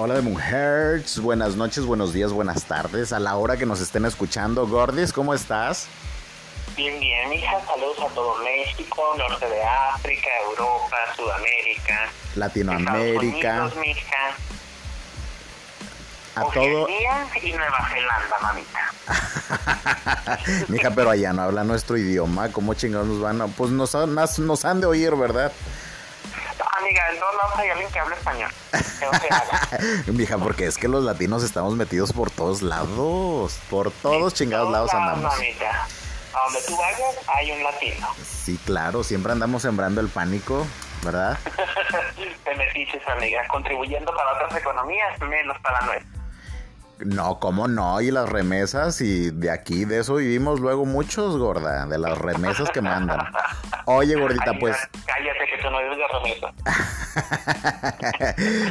Hola de mujeres, buenas noches, buenos días, buenas tardes. A la hora que nos estén escuchando, Gordis, ¿cómo estás? Bien, bien, hija. Saludos a todo México, norte de África, Europa, Sudamérica, Latinoamérica. Estados Unidos, mija. A todo. Oceanía y Nueva Zelanda, mamita. Mija, pero allá no habla nuestro idioma. ¿Cómo chingados nos van a.? Pues nos, han- nos han de oír, ¿verdad? Amiga, en todos lados hay alguien que habla español. Que. Mija, porque es que los latinos estamos metidos por todos lados. Por todos chingados lados Todos andamos. mamita. A donde tú vayas hay un latino. Sí, claro, siempre andamos sembrando el pánico, ¿verdad? Te metiches, amiga, contribuyendo para otras economías, menos para nuestra. No, ¿cómo no? Y las remesas, y de aquí, de eso vivimos luego muchos, gorda, de las remesas que mandan. Oye, gordita, Ay, pues, Cállate que tú no vives de remesa.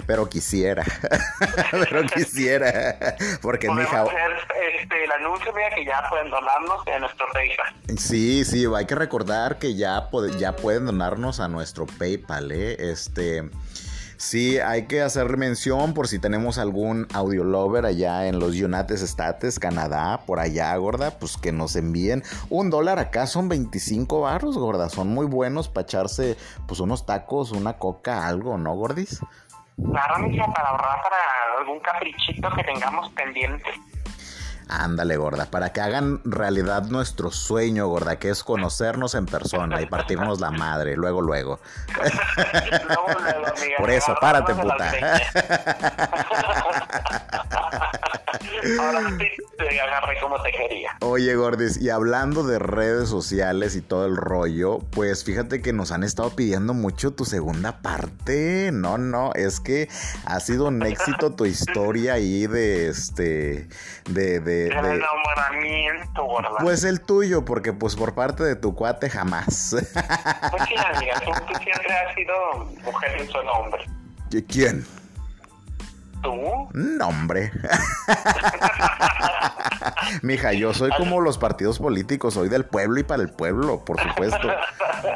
pero quisiera, pero quisiera, porque mi hija, hacer este, el anuncio, mira, que ya pueden donarnos en nuestro PayPal. sí, sí, hay que recordar que ya, ya pueden donarnos a nuestro PayPal, ¿eh? Este, sí, hay que hacer mención por si tenemos algún audio lover allá en los United States, Canadá, por allá, gorda, pues que nos envíen un dólar acá, son 25 barros, gorda, son muy buenos para echarse, pues unos tacos, una coca, algo, ¿no, gordis? Claro, mija, para ahorrar para algún caprichito que tengamos pendiente. Ándale, gorda, para que hagan realidad nuestro sueño, gorda, que es conocernos en persona y partirnos la madre, luego, luego. Luego, luego, amiga, Por eso, párate, greñas. Ahora sí te agarré como te quería. Oye, Gordis, y hablando de redes sociales y todo el rollo, pues fíjate que nos han estado pidiendo mucho tu segunda parte. No, no, es que ha sido un éxito tu historia ahí de este, de, de, El de- enamoramiento, gorda. pues el tuyo, porque pues por parte de tu cuate jamás. Pues sí, amiga, tú, tú siempre has sido mujer un solo hombre. ¿Quién? ¿Tú? No, hombre. Mija, yo soy como los partidos políticos, soy del pueblo y para el pueblo, por supuesto.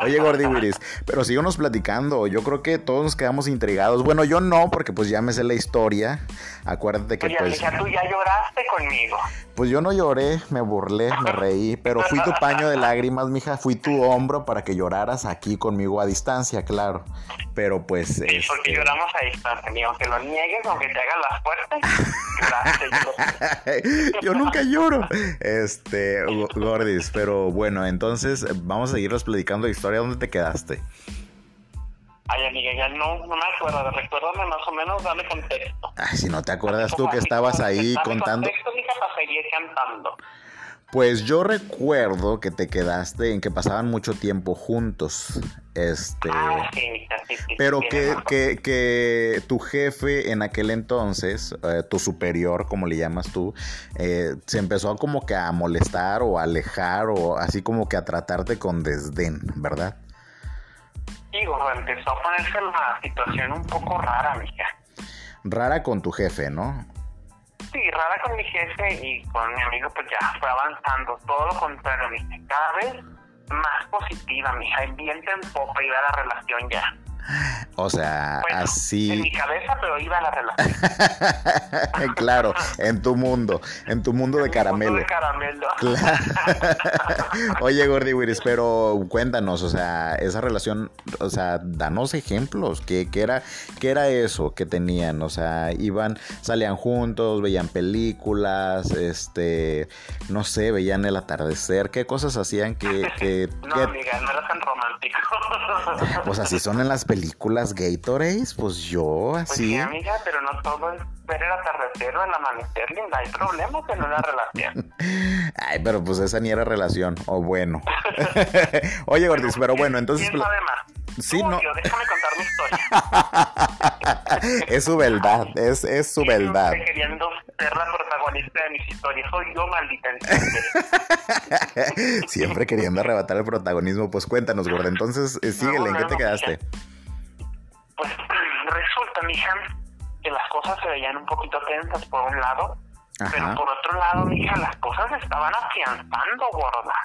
Oye, Gordy Wiris, pero síguenos platicando. Yo creo que todos nos quedamos intrigados. Bueno, yo no, porque pues ya me sé la historia. Acuérdate que Oye, pues, tú ya lloraste conmigo. Pues yo no lloré, me burlé, me reí, pero fui tu paño de lágrimas, mija, fui tu hombro para que lloraras aquí conmigo a distancia, claro. Pero pues, Sí, porque este, lloramos a distancia, amiga. Aunque lo niegues, aunque te hagas las fuertes. Yo, nunca lloro. Este, Go- Gordis, pero bueno, entonces vamos a seguirles platicando la historia. ¿Dónde te quedaste? Ay, amiga, ya no, no me acuerdo. Recuérdame más o menos, dame contexto. Ay, si no te acuerdas tú que estabas ahí dame contando. contexto, mija, para seguir cantando. Pues yo recuerdo que te quedaste en que pasaban mucho tiempo juntos. Este. Ah, sí, sí, sí. Pero que, que, que tu jefe en aquel entonces, eh, tu superior, como le llamas tú, eh, se empezó como que a molestar o a alejar o así como que a tratarte con desdén, ¿verdad? Digo, empezó a ponerse la situación un poco rara, mija. Rara con tu jefe, ¿no? Sí, rara con mi jefe y con mi amigo, pues ya fue avanzando. Todo lo contrario, mija. Cada vez más positiva, mija. El viento en popa iba la relación ya. O sea, Bueno, en así. mi cabeza, pero iba la relación. claro, en tu mundo, en tu mundo de caramelo. De caramelo. Claro. Oye, Gordy Wiris, pero cuéntanos, o sea, esa relación, o sea, danos ejemplos, ¿qué, qué era, qué era eso que tenían? O sea, iban, salían juntos, veían películas, este, no sé, veían el atardecer, ¿qué cosas hacían que, que, No, que- amiga, no era tan romántico. pues así son en las películas Gatorades, pues yo Pues así. sí, amiga, pero no todo es ver el atardecer o el amanecer, linda. Hay problemas en una relación. Ay, pero pues esa ni era relación, o bueno. Oye, Gordis, pero bueno, entonces... ¿Quién sabe más? Sí, no. yo, déjame contar mi historia. es su verdad, es, es su verdad. Siempre queriendo ser la protagonista de mis historias. Soy yo, maldita. Siempre queriendo arrebatar el protagonismo. Pues cuéntanos, gorda. Entonces, eh, síguele, ¿en qué te quedaste? Pues resulta, mija, que las cosas se veían un poquito tensas por un lado, pero por otro lado, mija, las cosas se estaban afianzando, gorda.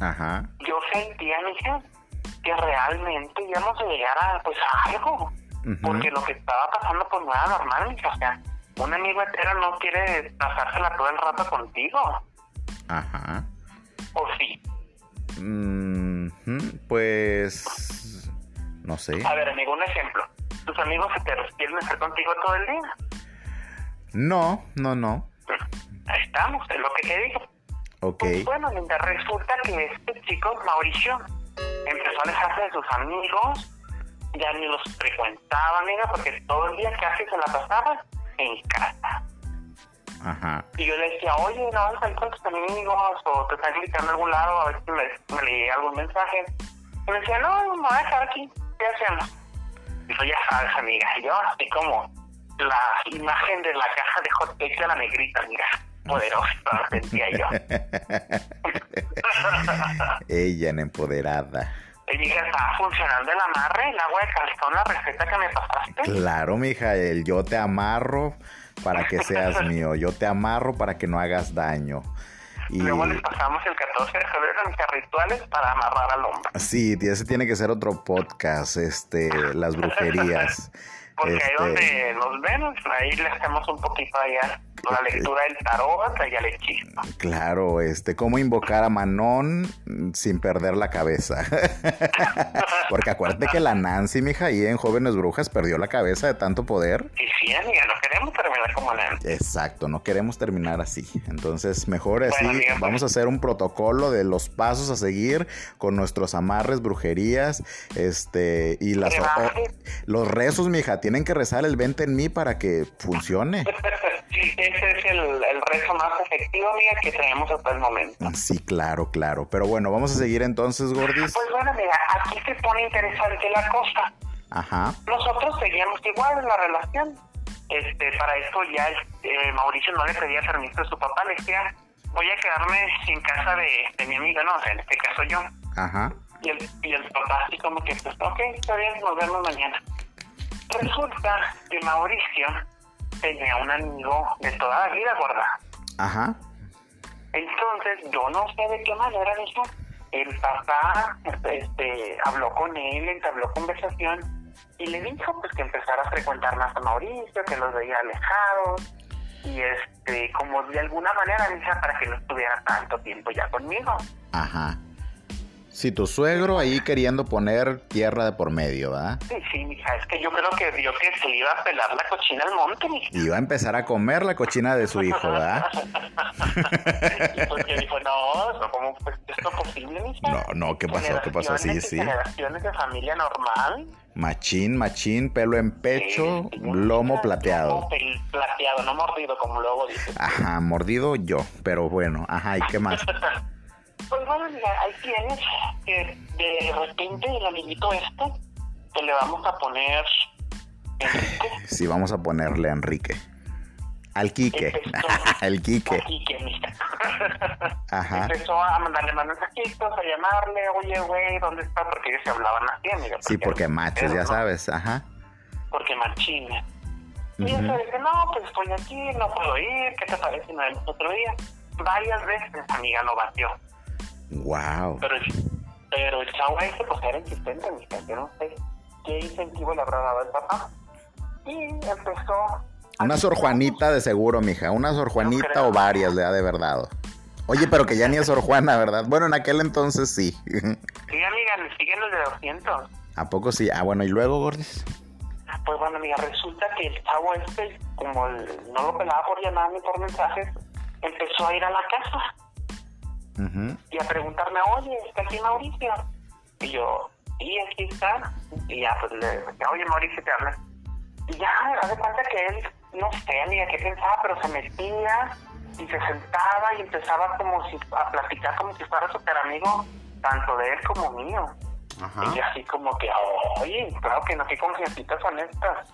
ajá. Yo sentía, mija, que realmente íbamos a llegar a, pues, a algo. porque lo que estaba pasando pues no era normal, o sea, un amigo hetero no quiere pasársela todo el rato contigo. Ajá. ¿O sí? Mm, pues... No sé. A ver, amigo, un ejemplo. ¿Tus amigos heteros quieren estar contigo todo el día? No, no, no. Ahí estamos, es lo que te digo. Ok. Pues bueno, Linda, resulta que este chico, Mauricio, empezó a alejarse de sus amigos, ya ni los frecuentaba, amiga, porque todo el día casi se la pasaba en casa. Ajá. Y yo le decía, oye, no vas a ir con tus amigos o te están invitando a algún lado a ver si me, me leí algún mensaje. Y me decía, no, me voy a dejar aquí, ¿qué hacemos? Ya sabes, amiga, yo así como la imagen de la caja de hot cakes de la negrita, mira, poderosa, sentía yo. Ella en empoderada. Y dije, ¿está funcionando el amarre, el agua de calzón, la receta que me pasaste? Claro, mija, el yo te amarro para que seas mío, yo te amarro para que no hagas daño. Y... Luego les pasamos el 14 de febrero en rituales para amarrar al hombre. Sí, ese tiene que ser otro podcast, este, las brujerías. Porque ahí donde nos ven, ahí le hacemos un poquito allá la lectura del tarot y el hechizo. Claro, este, cómo invocar a Manon sin perder la cabeza. Porque acuérdate que la Nancy, mija, ahí en Jóvenes Brujas perdió la cabeza de tanto poder. Sí, sí, amiga, no queremos terminar como Nancy. Exacto, no queremos terminar así. Entonces, mejor así, pues. vamos a hacer un protocolo de los pasos a seguir con nuestros amarres, brujerías, este, y las... los rezos, mija, tienen que rezar el 20 en mí para que funcione. Ese es el, el, rezo más efectivo, amiga, que tenemos hasta el momento. Sí, claro, claro. Pero bueno, vamos a seguir entonces, Gordis. Pues bueno, mira, aquí se pone interesante la cosa. Ajá. Nosotros seguíamos igual en la relación. Este, para eso ya eh, Mauricio no le pedía permiso a su papá, le decía, voy a quedarme en casa de, de mi amiga, no, en este caso yo. Ajá. Y el, y el papá así como que, pues, ok, está bien, nos vemos mañana. Resulta que Mauricio tenía un amigo de toda la vida, gorda. Ajá. Entonces, yo no sé de qué manera eso. El papá este, habló con él, entabló conversación y le dijo pues que empezara a frecuentar más a Mauricio, que los veía alejados y este como de alguna manera hija para que no estuviera tanto tiempo ya conmigo. Ajá. Si tu suegro ahí queriendo poner tierra de por medio, ¿verdad? Sí, sí, mija, es que yo creo que vio que se iba a pelar la cochina al monte, mija. Iba a empezar a comer la cochina de su hijo, ¿verdad? Porque dijo, no, ¿cómo es esto posible, mija? No, no, ¿qué pasó? ¿Qué pasó? Sí, sí. Generaciones de familia normal. Machín, machín, pelo en pecho, lomo plateado. Plateado, no mordido, como luego dices. Ajá, mordido yo, pero bueno, ajá, ¿y qué más? Pues bueno, ahí tienes que de repente el amiguito este que le vamos a poner Enrique. Sí, vamos a ponerle a Enrique. Al Quique. Al Quique. Al Quique, mira. Ajá. Empezó a mandarle mensajitos, a llamarle, oye, güey, ¿dónde estás? Porque ellos se hablaban así, amiga. Sí, porque machos, ya sabes, ajá. Porque machina. Y uh -huh. ella dice, no, pues estoy aquí, no puedo ir, ¿qué te parece si nos vemos otro día? Varias veces, amiga, lo batió. Wow. Pero, pero el chavo ese pues era insistente, mija. Yo no sé qué incentivo le habrá dado el papá. Y empezó. Una Sor Juanita de seguro, mija. Una Sor Juanita o varias le ha de verdad. Oye, pero que ya ni es Sor Juana, ¿verdad? Bueno, en aquel entonces sí. Sí, amiga, siguen los de 200. ¿A poco sí? Ah, bueno, ¿y luego, Gordis? Pues bueno, amiga, resulta que el chavo este, como el, no lo pelaba por llamar ni por mensajes, empezó a ir a la casa Uh -huh. y a preguntarme, oye, ¿está aquí Mauricio? Y yo, y aquí está. Y ya, pues le decía, oye, Mauricio, te habla. Y ya, haz de cuenta que él, no sé, amiga, qué pensaba, pero se metía y se sentaba y empezaba como si a platicar como si fuera súper amigo, tanto de él como mío. Ajá. Y así como que, oye, claro que no, qué confiancitas son estas.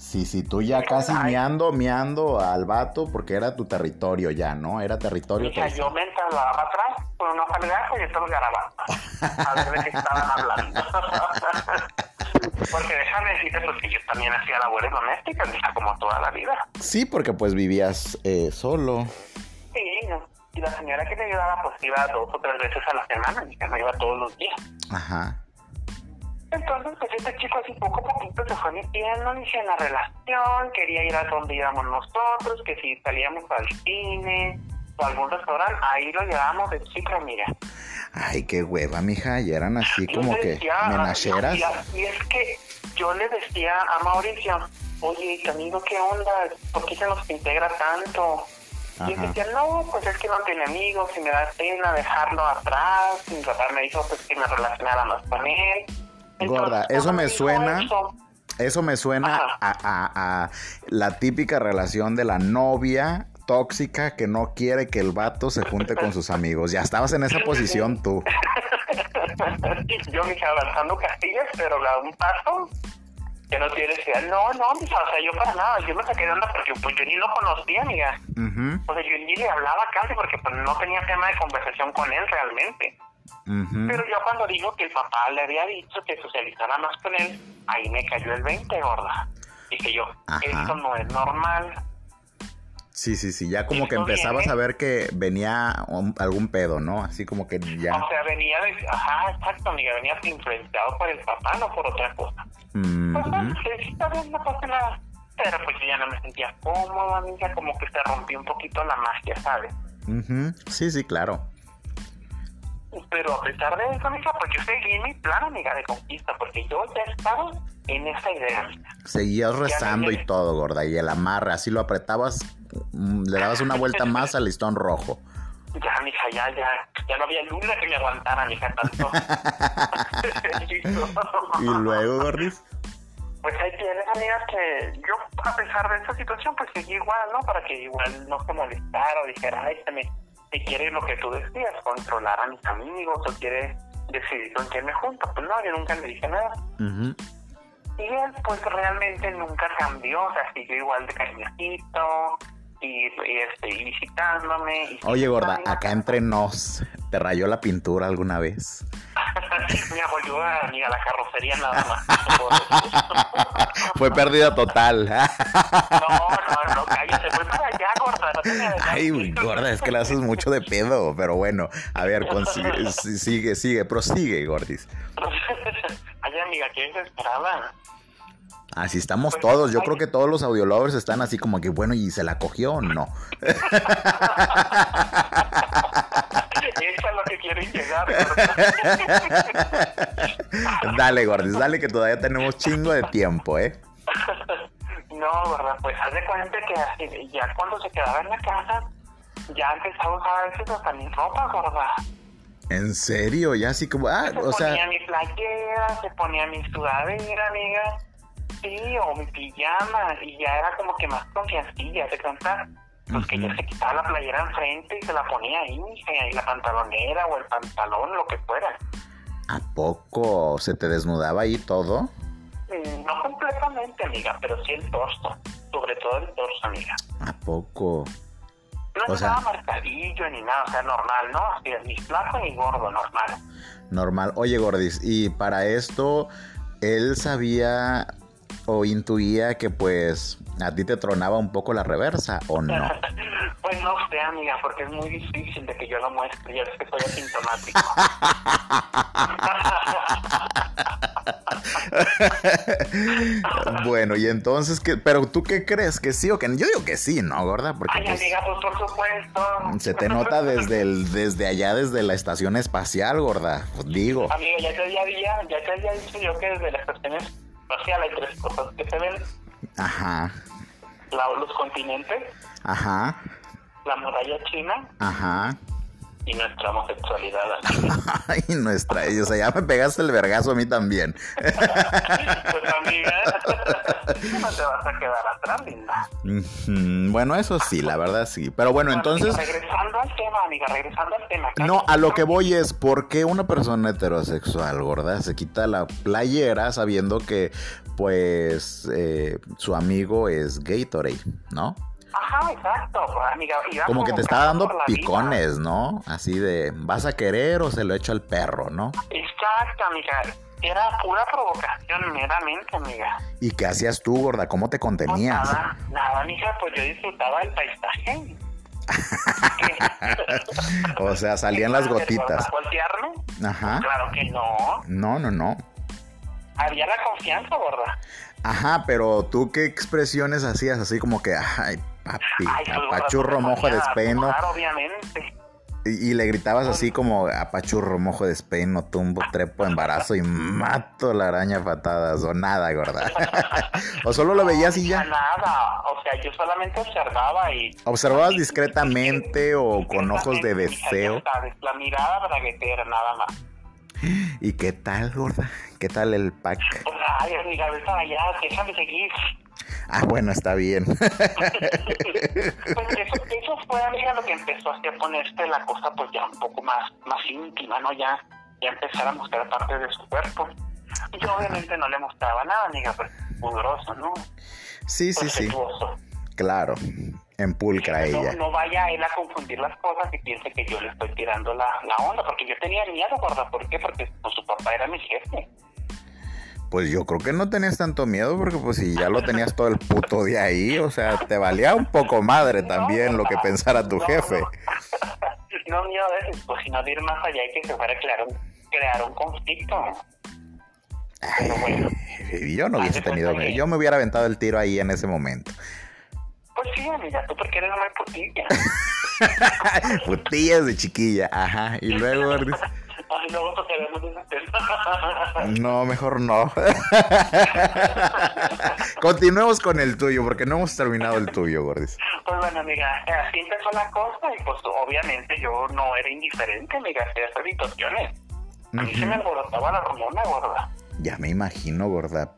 Sí, sí, tú ya casi Ay. miando, miando al vato porque era tu territorio ya, ¿no? Era territorio. Mija, yo me entalaba atrás con una salgazo y estos garabatos. A ver de qué estaban hablando. Porque déjame decirte pues, que yo también hacía labores domésticas, como toda la vida. Sí, porque pues vivías eh, solo. Sí, y la señora que me ayudaba pues iba dos o tres veces a la semana, mija, no iba todos los días. Ajá. Entonces, pues este chico así poco a poquito se fue metiendo, en la relación, quería ir a donde íbamos nosotros, que si salíamos al cine o algún restaurante, ahí lo llevábamos de chica, mira. Ay, qué hueva, mija, y eran así como que menacheras. Y, es que yo le decía a Mauricio, oye, amigo, ¿qué onda? ¿Por qué se nos integra tanto? Y decía, no, pues es que no tiene amigos y me da pena dejarlo atrás. Mi papá me dijo pues que me relacionara más con él. Gorda, eso me suena. Eso. me suena a, la típica relación de la novia tóxica que no quiere que el vato se junte con sus amigos. Ya estabas en esa posición tú. yo me avanzando castillas, pero da un paso que no tiene que no, no, o sea, yo para nada, yo me saqué de onda porque pues yo ni lo conocía, amiga. O sea, yo ni le hablaba casi porque pues no tenía tema de conversación con él realmente. Pero yo cuando dijo que el papá le había dicho que socializara más con él, ahí me cayó el 20, gorda. Dije yo, esto no es normal. Sí, sí, sí, ya como que empezabas a ver que venía algún pedo, ¿no? Así como que ya... O sea, venía de... Ajá, exacto, amiga, venía influenciado por el papá, no por otra cosa. Mm -hmm. Sí, no pasa nada. Pero pues yo ya no me sentía cómodo, amiga, como que se rompió un poquito la magia, ¿sabes? Sí, sí, claro. Pero a pesar de eso, amiga, pues yo seguí mi plan, amiga, de conquista, porque yo ya estaba en esa idea. Seguías rezando y todo, gorda, y el amarre, así lo apretabas, mm, le dabas una vuelta más al listón rojo. Ya, mija, ya, ya, ya no había luna que me aguantara, mija, tanto. y luego, gordis. Pues ahí tienes, amigas, que yo, a pesar de esa situación, pues seguí igual, ¿no? Para que igual no se molestara o dijera, ay, se me si quiere lo que tú decías, controlar a mis amigos o quiere decidir con quién me junto. Pues no, yo nunca le dije nada. Y él, pues realmente nunca cambió, o sea, siguió igual de cariñosito y, este, visitándome. Oye, gorda, acá entre nos, ¿te rayó la pintura alguna vez? Apoyó a, a la carrocería nada más. fue pérdida total. no, no, no, cállate, fue para allá, gorda. Ay, gorda, es que la haces mucho de pedo, pero bueno, a ver, consigue, sigue, sigue, prosigue, gordis. Ay, amiga, qué desesperada. Así estamos pues, todos. Yo creo que todos los audiolovers están así como que, bueno, ¿y se la cogió o no? Eso es lo que quieren llegar. dale, Gordis, dale que todavía tenemos chingo de tiempo, ¿eh? No, ¿verdad? Pues haz de cuenta que ya cuando se quedaba en la casa, ya empezaba a usar a veces hasta mi ropa, ¿verdad? ¿En serio? Ya así como, ah, o sea... Se ponía mi playera, se ponía mi sudadera, amiga Sí, o mi pijama, y ya era como que más confiancilla, de cantar. Pues que ya se quitaba la playera enfrente y se la ponía ahí, y la pantalonera o el pantalón, lo que fuera. ¿A poco se te desnudaba ahí todo? Mm, no completamente, amiga, pero sí el torso. Sobre todo el torso, amiga. ¿A poco? No estaba marcadillo ni nada, o sea, normal, ¿no? ni flaco ni gordo, normal. Normal. Oye, Gordis, y para esto, él sabía o intuía que pues a ti te tronaba un poco la reversa o no? pues no sé, amiga, porque es muy difícil de que yo lo muestre, ya ves que soy asintomático. bueno, y entonces, ¿qué? ¿pero tú qué crees? ¿Que sí o que no? Yo digo que sí, ¿no, gorda? Porque, Ay, pues, amiga, pues por supuesto. Se te nota desde el, desde allá, desde la estación espacial, gorda. Pues digo. Amiga, ya te había, ya te había dicho yo que desde la estación espacial hay tres cosas que se ven. Ajá. los continentes. Ajá. La muralla china. Ajá. Y nuestra homosexualidad. Ay, nuestra, o sea, ya me pegaste el vergazo a mí también. pues amiga, no te vas a quedar atrás, linda. Bueno, eso sí, la verdad sí. Pero bueno, entonces. regresando al tema, amiga, regresando al tema. No, a lo que voy es, ¿por qué una persona heterosexual, gorda, se quita la playera sabiendo que, pues, eh, su amigo es Gatorade, ¿no? Ajá, exacto, amiga. Como que te está dando picones, ¿no? Así de, ¿vas a querer o se lo echo al perro, no? Exacto, amiga. Era pura provocación, meramente, amiga. ¿Y qué hacías tú, gorda? ¿Cómo te contenías? nada, nada, amiga, pues yo disfrutaba del paisaje. o sea, salían las gotitas. voltearme? Ajá. Claro que no. No, no, no. había la confianza, gorda. Ajá, pero tú qué expresiones hacías así como que, ay, papi, Ay, apachurro mojo de espeno. obviamente. Y, y le gritabas así como apachurro mojo de espeno, tumbo, trepo, embarazo y mato la araña patadas o nada, gorda. o solo lo veías y ya. Nada, o sea, yo solamente observaba y... ¿Observabas discretamente o con ojos de deseo? La mirada braguetera, nada más. ¿Y qué tal, gorda? ¿Qué tal el pack? Ay, vete para allá, déjame seguir. Ah, bueno, está bien. Pues eso, eso fue, amiga, lo que empezó a ponerse la cosa, pues ya un poco más, más íntima, ¿no? Ya, ya empezar a mostrar parte de su cuerpo. Yo obviamente no le mostraba nada, amiga, pues pudoroso, ¿no? Sí, sí, sí. Claro. En pulcra No, ella. no vaya él a confundir las cosas y piense que yo le estoy tirando la, la onda, porque yo tenía miedo, gorda. ¿Por qué? Porque pues, su papá era mi jefe. Pues yo creo que no tenías tanto miedo porque pues si ya lo tenías todo el puto día ahí, o sea, te valía un poco madre también lo que pensara tu No, jefe. No, no miedo de eso, pues, sino de ir más allá y que se fuera a crear un, crear un conflicto. Pero bueno, yo no hubiese tenido miedo. Yo me hubiera aventado el tiro ahí en ese momento. pues sí, amiga, tú porque eres muy putilla. Putillas de chiquilla, ajá. Y luego, Ay, luego tocaremos ese tema. no, mejor no. Continuemos con el tuyo, porque no hemos terminado el tuyo, Gordis. Pues bueno, amiga, así empezó la cosa y pues obviamente yo no era indiferente, amiga, a estas situaciones. A mí se me alborotaba la hormona, gorda. Ya me imagino, gorda.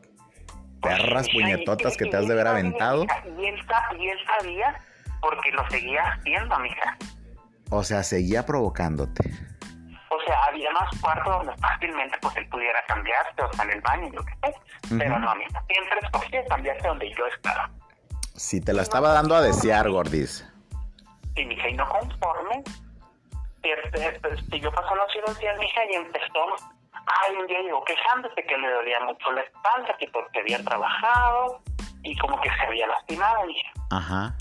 Perras Ay, puñetotas y- que y- te has de haber aventado. Y él, sa- y él sabía porque lo seguía haciendo, mija. O sea, seguía provocándote. Sea, había más cuartos donde fácilmente pues él pudiera cambiarse, o sea, en el baño, lo que sea. Pero no, mija, siempre escogía cambiarse donde yo estaba. Si te la estaba dando a desear, Gordis. Y mija, y no conforme, este, este, siguió pasando así dos días, mija, y empezó, ay, un día llegó quejándose que le dolía mucho la espalda, que porque había trabajado, y como que se había lastimado, mija. Ajá.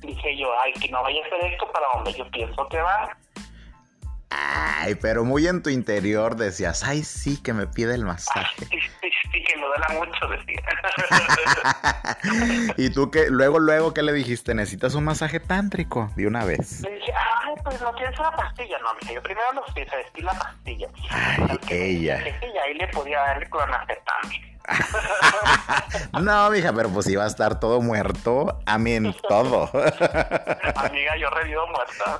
Dije yo, ay, que no vaya a hacer esto para donde yo pienso que va. Ay, pero muy en tu interior decías, ay, sí, que me pide el masaje. Sí, sí, sí, que me duela mucho, decía. y tú que luego, luego, ¿qué le dijiste? Necesitas un masaje tántrico de una vez. Le dije, ay, pues no quieres una pastilla. No, mija, yo primero los pies, vestir la pastilla. Ay, ella. dije ya ahí le podía darle clonazepam. no, mija, pero pues iba a estar todo muerto. A mí en todo. Amiga, yo revivo muerta.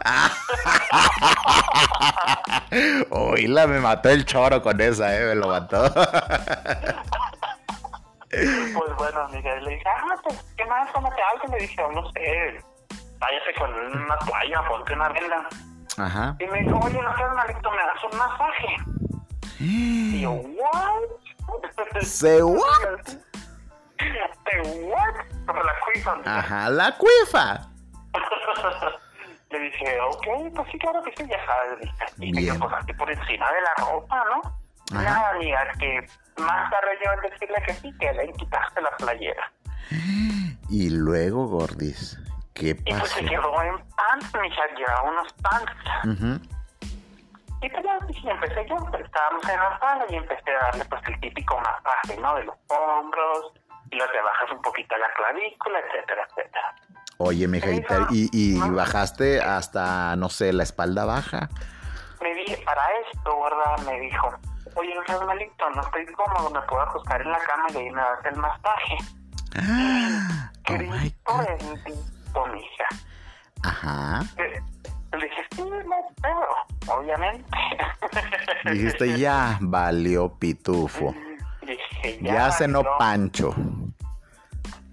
Oíla, me mató el choro con esa, eh, me lo mató. Pues bueno, amiga, le dije, ah, pues, ¿qué más? Tómate algo. Le dije, no sé, váyase con una toalla, ponte una venda. Ajá. Y me dijo, oye, no seas malito, me das un masaje. Y yo, ¿what? Say what? ¿Te what? La cuifa. Ajá, la cuifa. Le dije, ok, pues sí, claro que sí, ya sabes. Y dio cosas así por encima de la ropa, ¿no? Ajá. Nada, amiga, que más tarde yo en decirle que sí, que le quitaste la playera. Y luego, Gordis, ¿qué Y pues pasó? se quedó en pants, mija, llevaba unos pants. Ujú. Y pues ya empecé yo, pues, estábamos en la sala y empecé a darle pues el típico masaje, ¿no? De los hombros, y luego te bajas un poquito la clavícula, etcétera, etcétera. Oye, mija, y, y, y bajaste hasta, no sé, la espalda baja. Me dije, para esto, ¿verdad? Me dijo, oye, no seas malito, no estoy cómodo, me puedo acostar en la cama y ahí me das el masaje. Ah, oh my Cristo God. mija. Ajá. Eh, Le dije, sí, no pero, obviamente. Dijiste, ya valió pitufo. Dije, Ya cenó valió. Pancho.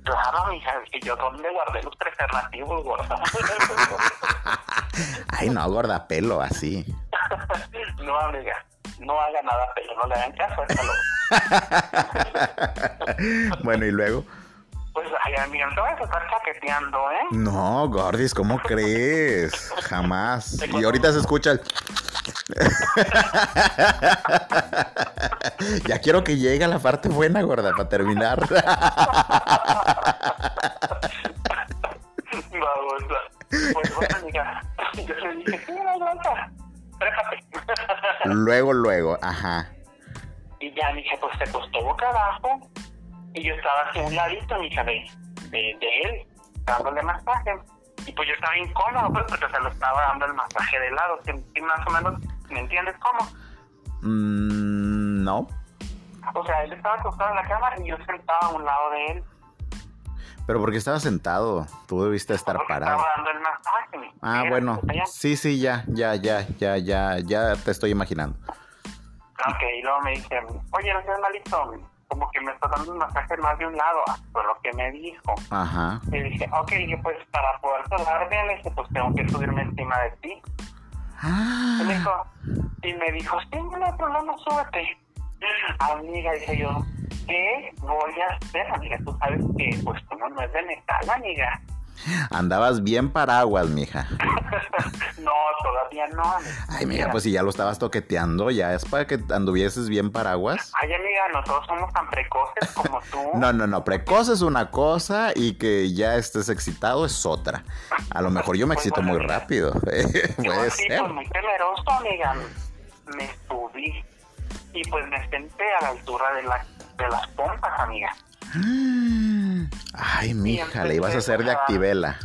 Claro, mija, que yo dónde guardé los preservativos, gorda. Ay, no, gorda pelo, así. no, amiga, no haga nada, pero no le hagan caso, échalo. bueno, y luego. Pues, ay, amiga, no te vas a estar chaqueteando, ¿eh? No, Gordis, ¿cómo crees? Jamás. Y ahorita se escucha el. ya quiero que llegue la parte buena, gorda, para terminar. Babosa. Pues, bueno, amiga, yo le dije, sí, no, aguanta, trépate. luego, luego, ajá. y ya, mija, pues se acostó boca abajo y yo estaba hacia un ladito, mija, de, de, de él, dándole masaje. Y pues yo estaba incómodo, pues, porque se lo estaba dando el masaje de lado. ¿Sí, más o menos, ¿me entiendes cómo? Mm, no. O sea, él estaba acostado en la cama y yo sentado a un lado de él. Pero porque estaba sentado, tú debiste estar Porque parado. Estaba dando el masaje. mi- Ah, bueno, sí, sí, ya, ya, ya, ya, ya, ya te estoy imaginando. Ok, y luego me dice, oye, no seas malito, como que me está dando un masaje más de un lado, fue lo que me dijo. Ajá. Y dije, ok, dije, pues para poder bien, le dije, pues tengo que subirme encima de ti. Ah, Y me dijo, y me dijo, sí, no hay problema, súbete. Amiga, dije yo, ¿qué voy a hacer, amiga? Tú sabes que, pues, como no es de metal, amiga. Andabas bien paraguas, mija. no, todavía no. Ay, mija, pues si ya lo estabas toqueteando, ya es para que anduvieses bien paraguas. Ay, amiga, nosotros somos tan precoces como tú. No, no, no, precoz es una cosa y que ya estés excitado es otra. A lo mejor yo me excito muy rápido. Yo Puede así, ser. pues muy temeroso, amiga. Me subí y pues me senté a la altura de, la, de las pompas, amiga. Ay, mija, le ibas a hacer de activela.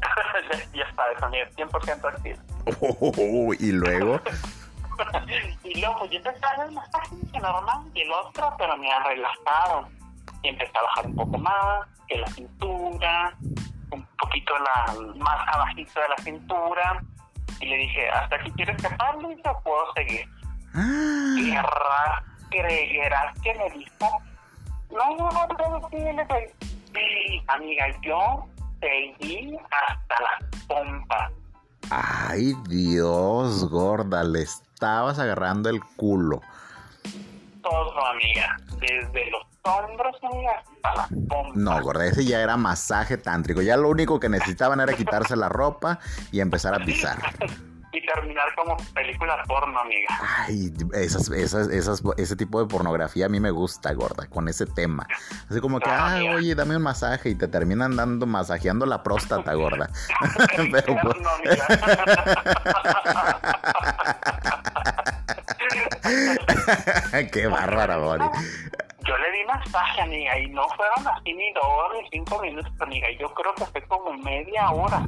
ya está, amiga, 100% activo. y luego, y luego pues yo empecé a el masaje que normal y el otro, pero me han relajado. Y empecé a bajar un poco más, que la cintura, un poquito la, más abajito de la cintura. Y le dije, ¿hasta aquí quieres? Y yo puedo seguir. ah, Y creerás que me dijo, no, no, no, no, sí, le doy". Y, amiga, yo seguí hasta las pompas. ay, Dios, gorda, le estabas agarrando el culo. Todo, amiga. Desde los hombros, amiga, hasta las pompas. No, gorda, ese ya era masaje tántrico. Ya lo único que necesitaban era quitarse la ropa y empezar a pisar. Y terminar como película porno, amiga. Ay, esas, esas, esas, ese tipo de pornografía a mí me gusta, gorda, con ese tema. Así como que, Ah, ah, oye, dame un masaje y te terminan dando, masajeando la próstata, gorda. Pero, pues, No. Qué bárbara, Bori. Yo le di masaje, amiga, y no fueron así ni dos ni cinco minutos, amiga. Yo creo que fue como media hora.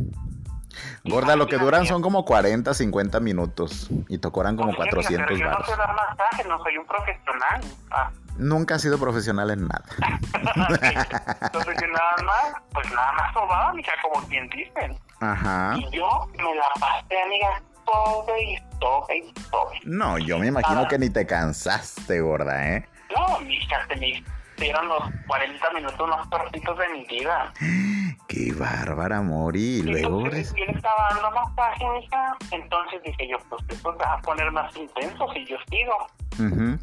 Gorda, lo que duran son como 40, 50 minutos y te cobran como amiga, 400 pero yo no sé dar masaje, no soy un profesional. Ah, Nunca has sido profesional en nada. Entonces yo nada más, pues nada más sobaba, amiga, como quien dicen. Ajá. Y yo me la pasé, amiga, todo y todo y todo. No, yo me imagino que ni te cansaste, gorda, ¿eh? No, mija, se me dieron los 40 minutos más cortitos de mi vida. Qué bárbara, Mori. Y luego, yo le estaba dando masaje, mija. Entonces dije yo, pues esto va a poner más intenso si yo sigo. Ujú.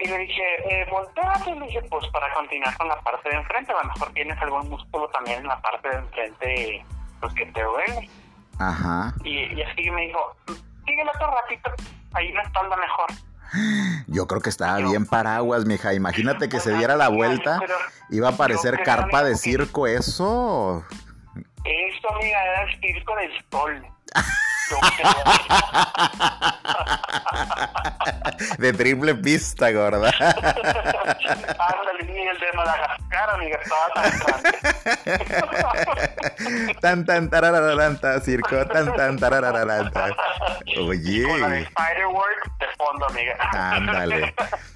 Y le dije, eh, volteate. Y le dije, pues para continuar con la parte de enfrente, a lo mejor tienes algún músculo también en la parte de enfrente, pues que te duele. Ajá. Y, y así me dijo, síguelo otro ratito, ahí la espalda mejor. Yo creo que estaba bien paraguas, mija. Imagínate que se diera la vuelta. Iba a parecer carpa de circo eso. Eso, amiga, era el circo del sol. De triple pista, gorda. Ándale, ni el de Madagascar, amiga, estaba tan. Tan tan tarararanta, circo, tan tan tarararanta. Oye. Con la de Fireworks de fondo, amiga. Ándale.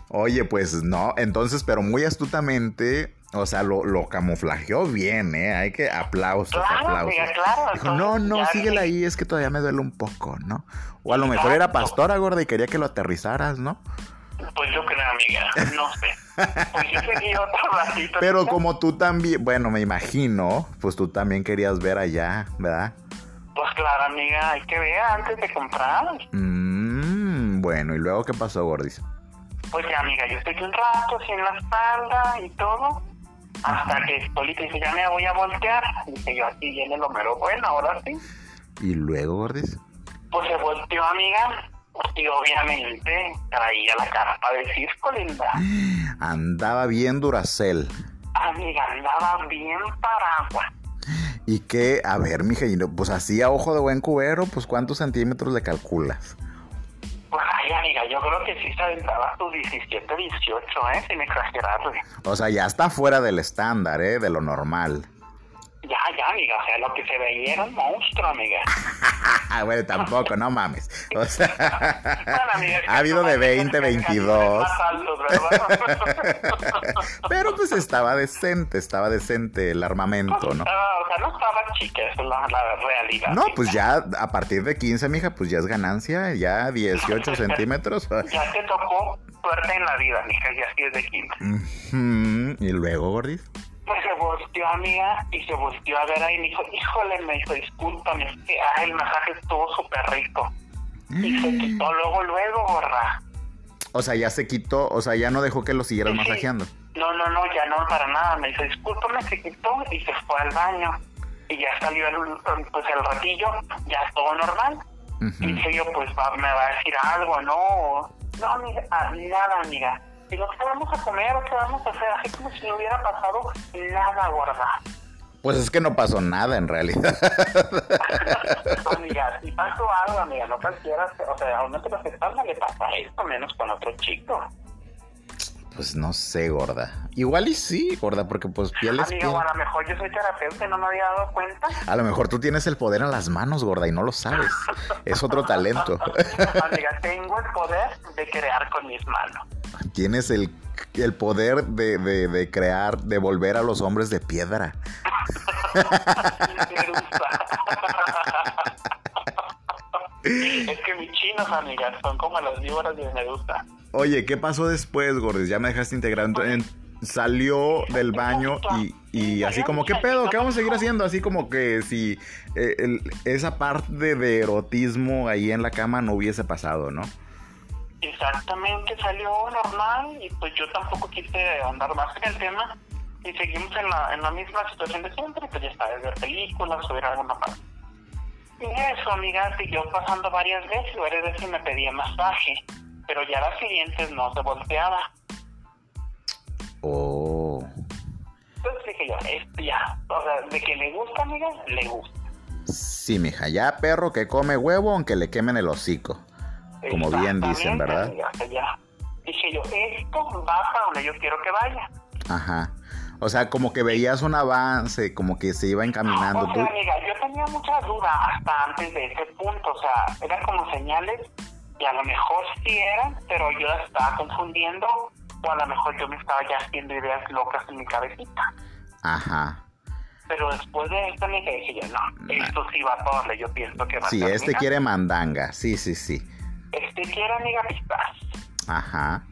Oye, pues no, entonces, pero muy astutamente, o sea, lo, lo camuflajeó bien, ¿eh? Hay que aplausos, Claro, aplausos. claro. Dijo, no, no, síguela ahí, es que todavía me duele un poco, ¿no? O a lo mejor era pastora gorda y quería que lo aterrizaras, ¿no? Pues yo creo, amiga, no sé. Pues yo seguí otro ratito. Pero como tú también, bueno, me imagino, pues tú también querías ver allá, ¿verdad? Pues claro, amiga, hay que ver antes de comprar. Mmm, bueno, ¿y luego qué pasó, gordis? Pues ya, amiga, yo estoy un rato en la espalda y todo. Hasta que Solita dice, ya me voy a voltear. Dice yo, aquí viene lo mero bueno, ahora sí. ¿Y luego, gordis? Pues se volteó, amiga. Y obviamente traía la carpa de circo, linda. Andaba bien Duracel. Amiga, andaba bien paraguas. Y que, a ver, mija, pues así a ojo de buen cubero, pues ¿cuántos centímetros le calculas? Pues ay, amiga, yo creo que sí se aventaba tus 17, 18, ¿eh? Sin exagerarle. O sea, ya está fuera del estándar, ¿eh? De lo normal. Ya, ya, amiga, o sea, lo que se veía era un monstruo, amiga. bueno, tampoco, no mames. O sea, Bueno, amiga, ha habido de me dices 20, que hay 22. más altos. Pero pues estaba decente, estaba decente el armamento, ¿no? Estaba- o sea, no estaba chica, esa es la, la realidad. No, pues ya a partir de 15, mija, pues ya es ganancia, ya 18 centímetros. Ya te tocó suerte en la vida, mija, y así es de quinta. Ujú, Y luego, gordis. Pues se volteó, amiga, y se volteó a ver ahí y me dijo, híjole, me dijo, discúlpame, es que ah, el masaje estuvo súper rico. Y se quitó luego, luego, gorra. O sea, ya se quitó, o sea, ya no dejó que lo Sí, sí. masajeando. No, no, no, ya no para nada. Me dijo, discúlpame, se quitó y se fue al baño. Y ya salió el, pues el ratillo, ya todo normal. Ujú. Y dije yo, pues va- me va a decir algo, ¿no? No, amiga, ah, nada, amiga. Digo, ¿qué vamos a comer qué vamos a hacer? Así como si no hubiera pasado nada, gorda. Pues es que no pasó nada en realidad. amiga, si pasó algo, amiga, no cualquiera, o sea, a uno que le pasa esto, menos con otro chico. Pues no sé, gorda. Igual y sí, gorda, porque pues piel es Amiga, piel. o a lo mejor yo soy terapeuta y no me había dado cuenta. A lo mejor tú tienes el poder en las manos, gorda, y no lo sabes. Es otro talento. Amiga, tengo el poder de crear con mis manos. Tienes el, el poder de, de, de crear, de volver a los hombres de piedra. es que mis chinos, amigas, son como las víboras de Medusa. Oye, ¿qué pasó después, gordis? Ya me dejaste integrar. Entonces, salió del baño y, y así como, ¿qué pedo? ¿Qué vamos a seguir haciendo? Así como que si eh, el- esa parte de erotismo ahí en la cama no hubiese pasado, ¿no? Exactamente, salió normal y pues yo tampoco quise andar más en el tema y seguimos en la, en la misma situación de siempre, pues ya sabes, ver películas o ver alguna parte. Eso, amiga, siguió pasando varias veces, varias veces me pedía masaje, pero ya las siguientes no se volteaba. Oh. Entonces dije yo, esto ya, o sea, de que le gusta, amiga, le gusta. Sí, mija, ya perro que come huevo aunque le quemen el hocico. Como bien dicen, ¿verdad? amiga, ya. Dije yo, esto baja donde yo quiero que vaya. Ajá. O sea, como que veías un avance, como que se iba encaminando. O sea, amiga, yo tenía mucha duda hasta antes de ese punto, o sea, eran como señales y a lo mejor sí eran, pero yo las estaba confundiendo o a lo mejor yo me estaba ya haciendo ideas locas en mi cabecita. Ajá. Pero después de esto me dije yo, no, esto sí va a darle, yo pienso que va Sí, a este terminar. quiere mandanga. Sí, sí, sí. Este quiere, amiga, pistas. Ajá.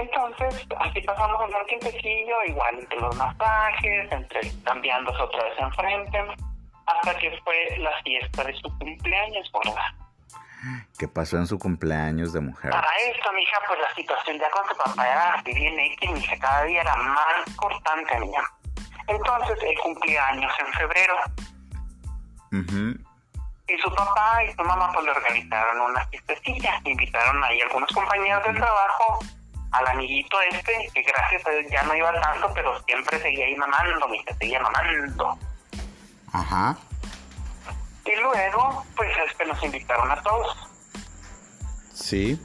Entonces, así pasamos un tiempecillo, igual entre los masajes, entre cambiándose otra vez enfrente, hasta que fue la fiesta de su cumpleaños, gorda. ¿Qué pasó en su cumpleaños de mujer? Para esto, mija, pues la situación ya con su papá era así bien X, mija, cada día era más cortante, mija. Entonces, él cumplía años en febrero, y su papá y su mamá pues le organizaron una fiestecilla, invitaron ahí algunos compañeros del trabajo, al amiguito este, que gracias a Dios ya no iba tanto, pero siempre seguía ahí mamando, mija, seguía mamando. Ajá. Y luego, pues este nos invitaron a todos. Sí.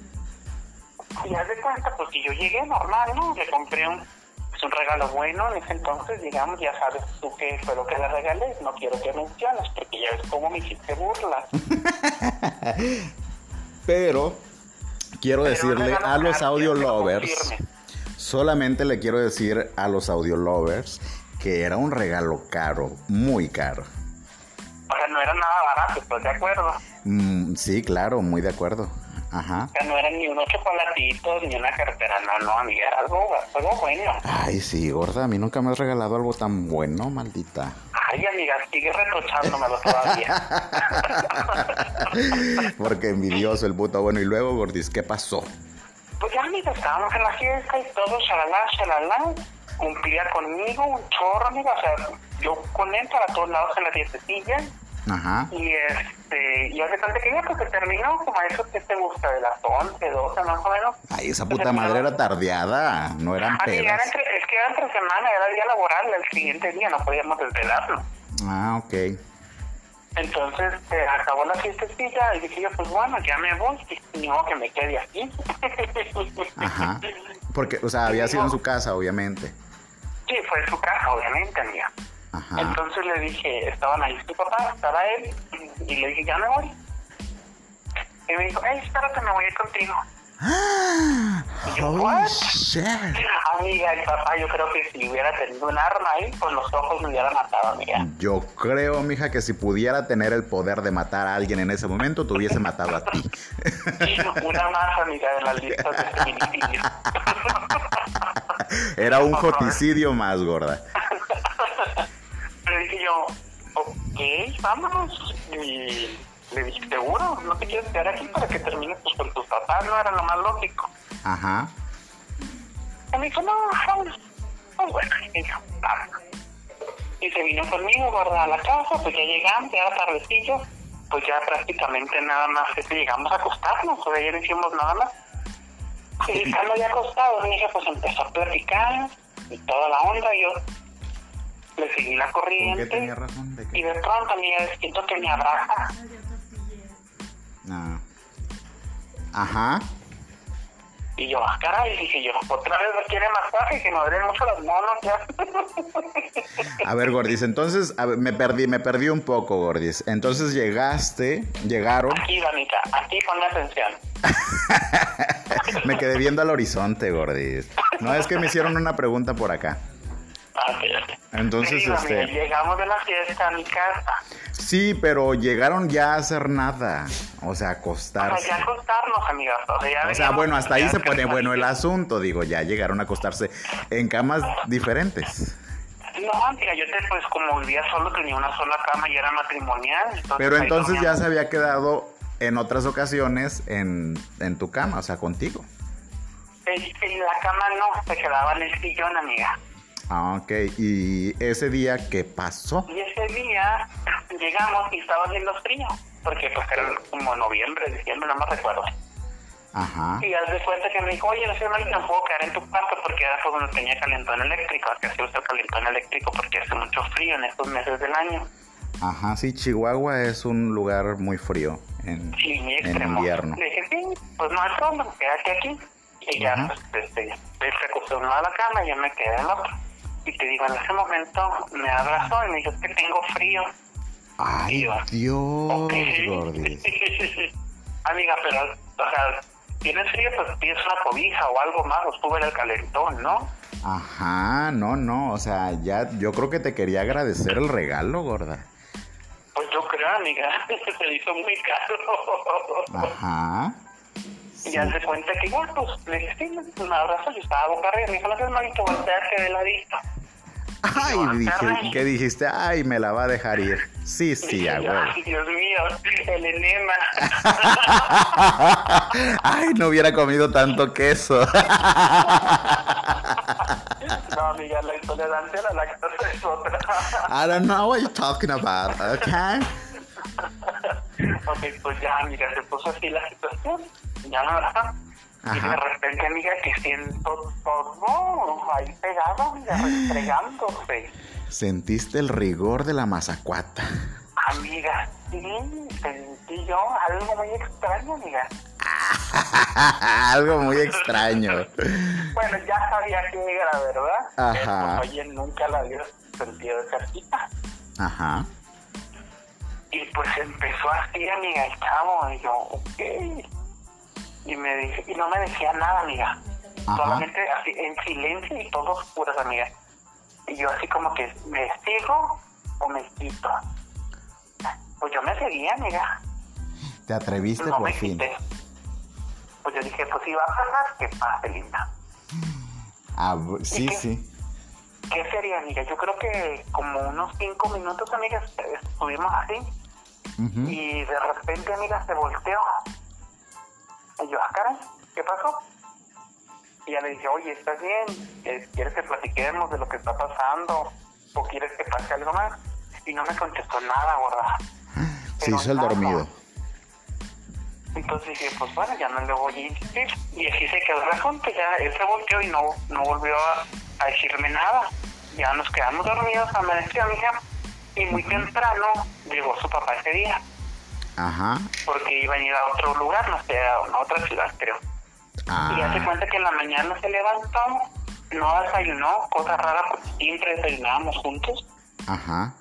Y haz de cuenta, pues que yo llegué normal, ¿no? Le compré un, pues, un regalo bueno en ese entonces, digamos, ya sabes tú qué fue lo que le regalé. No quiero que menciones, porque ya ves cómo me hiciste burlas. Pero quiero Pero decirle a los audio lovers, confirme. solamente le quiero decir a los audio lovers que era un regalo caro, muy caro. O sea, no era nada barato, ¿estás de acuerdo? Mm, sí, claro, muy de acuerdo. Ajá. O sea, no eran ni unos chocolatitos, ni una cartera, no, no, amiga, era algo, algo bueno. Ay, sí, gorda, a mí nunca me has regalado algo tan bueno, maldita. Ay, amiga, sigue reprochándomelo todavía. Porque envidioso el puto. Bueno, y luego, gordis, ¿qué pasó? Pues ya, amiga, estábamos en la fiesta y todo, shalala, shalala. Cumplía conmigo un chorro, amiga. O sea, yo con él para todos lados en la fiestecilla. Ajá. Y este, y hace tanto que ya pues se terminó, como a eso que te gusta, de las 11, 12 más o menos. Ay, esa puta madre era tardeada, no eran Amiga, era entre, es que era entre semana, era día laboral, el siguiente día no podíamos desvelarlo. Ah, ok. Entonces se acabó la fiestecilla y dije yo, pues bueno, ya me voy, y no, que me quede aquí. Ajá. Porque, o sea, había sido en su casa, obviamente. Sí, fue en su casa, obviamente, amiga. Ajá. Entonces le dije, estaban ahí su papá, estaba él, y le dije, ya me voy. Y me dijo, hey, espérate, me voy a ir contigo. Y yo, Holy shit. Amiga, el papá, yo creo que si hubiera tenido un arma ahí, con los ojos me hubiera matado, amiga. Yo creo, mija, que si pudiera tener el poder de matar a alguien en ese momento, te hubiese matado a ti. Una más, amiga, de las listas de feminicidios. Era un joticidio más, gorda. Le dije yo, ok, vámonos. Y le dije, ¿seguro? ¿No te quieres quedar aquí para que termines pues, con tus papás? No era lo más lógico. Ajá. Y me dijo, no, vámonos. Pues bueno, y dijo, vámonos. Y se vino conmigo, guarda a la casa, pues ya llegamos, ya era tardecillo, pues ya prácticamente nada más este, llegamos a acostarnos, o sea, ya no hicimos nada más. Y estando ya acostado, mi hija pues empezó a platicar y toda la onda, y yo le seguí la ¿Con qué corriente. tenía razón? ¿De Y qué? de pronto, siento que me abraza. Ah. Ajá. Y yo, ah, caray, dije yo, otra vez me quiere masaje, que me duelen mucho las manos ya. A ver, Gordis, entonces, a ver, me perdí, me perdí un poco, Gordis. Entonces llegaste, llegaron, Aquí, Danica, aquí ponle atención. me quedé viendo al horizonte, Gordis. No, es que me hicieron una pregunta por acá. Entonces, este, llegamos de la fiesta a mi casa. sí, pero llegaron ya a hacer nada, o sea, O acostarse. sea, ya acostarnos, amigas. O sea, ya O sea, veníamos bueno, hasta ahí se pone bueno el asunto, digo, ya llegaron a acostarse en camas diferentes. No, amiga, yo te, pues como vivía solo, tenía una sola cama y era matrimonial. Entonces, Pero entonces ya se había quedado en otras ocasiones en, en tu cama, o sea, contigo. En, en la cama no, se quedaba en el sillón, amiga. Ah, ok. ¿Y ese día qué pasó? Y ese día llegamos y estaba haciendo frío, porque pues era como noviembre, diciembre, no me recuerdo. Ajá. Y haz de cuenta que me dijo, oye, no sé, no puedo quedar en tu cuarto porque era cuando tenía calentón eléctrico, que se usa el calentón eléctrico porque hace mucho frío en estos meses del año. Ajá, sí, Chihuahua es un lugar muy frío en, Sí, muy en invierno. Le dije, sí, pues no hay problema, quédate aquí. Y ya, pues, este, se una de la cama y yo me quedé en la otra. Y te digo, en ese momento me abrazó y me dijo, que tengo frío. Ay, Dios. Dios, Ok. Gordis. Amiga, pero, o sea, tienes frío, pues pides una cobija o algo más, o sube el calentón, ¿no? Ajá, no, no, o sea, ya, yo creo que te quería agradecer el regalo, gorda. Pues yo creo, amiga, se hizo muy caro. Ajá. Y ya se cuenta que, ya, pues, le dije, sí, un abrazo, yo estaba boca arriba, me dijo, no seas malito, volteate de ladito. Ay, dije. ¿qué dijiste? Ay, me la va a dejar ir. Sí, sí, a huevo. Ay, Dios mío, el enema. Ay, no hubiera comido tanto queso. No, amiga, la intolerancia a la lactosa es otra. I don't know what you're talking about, okay? ok, pues ya, amiga, se puso así la situación. Ya no Y de repente, amiga, que siento todo ahí pegado, amiga, restregándose. Sentiste el rigor de la mazacuata. Amiga, sí, sentí yo algo muy extraño, amiga. Algo muy extraño. Bueno, ya sabía que era, ¿verdad? Ajá. Pues, oye, nunca la había sentido de cerquita. Ajá. Y pues empezó así, amiga, el chavo, y yo, ok. Y me dice, y no me decía nada, amiga. Ajá. Solamente así, en silencio y todos oscuras, amiga. Y yo así como que, ¿me sigo o me quito? Pues yo me seguía, amiga. Te atreviste no por me fin. quité. Pues yo dije, pues si va a pasar, que pase, linda. Ah, sí, sí. ¿Qué sería, amiga? Yo creo que como unos cinco minutos, amiga, est- estuvimos así. Y de repente, amiga, se volteó. Y yo, ah, caray, ¿qué pasó? Y ya le dije, oye, ¿estás bien? Eh, ¿Quieres que platiquemos de lo que está pasando? ¿O quieres que pase algo más? Y no me contestó nada, gorda. Se hizo el dormido. Entonces dije, pues bueno, ya no le voy a insistir. Y así se quedó el asunto. Ya él se volteó y no, no volvió a, a decirme nada. Ya nos quedamos dormidos, amaneció, amiga. Y muy temprano llegó su papá ese día. Ajá. Porque iban a ir a otro lugar, no sé, a otra ciudad, creo. Y hace Ah, cuenta que en la mañana se levantó, no desayunó, cosa rara porque siempre desayunábamos juntos. ajá.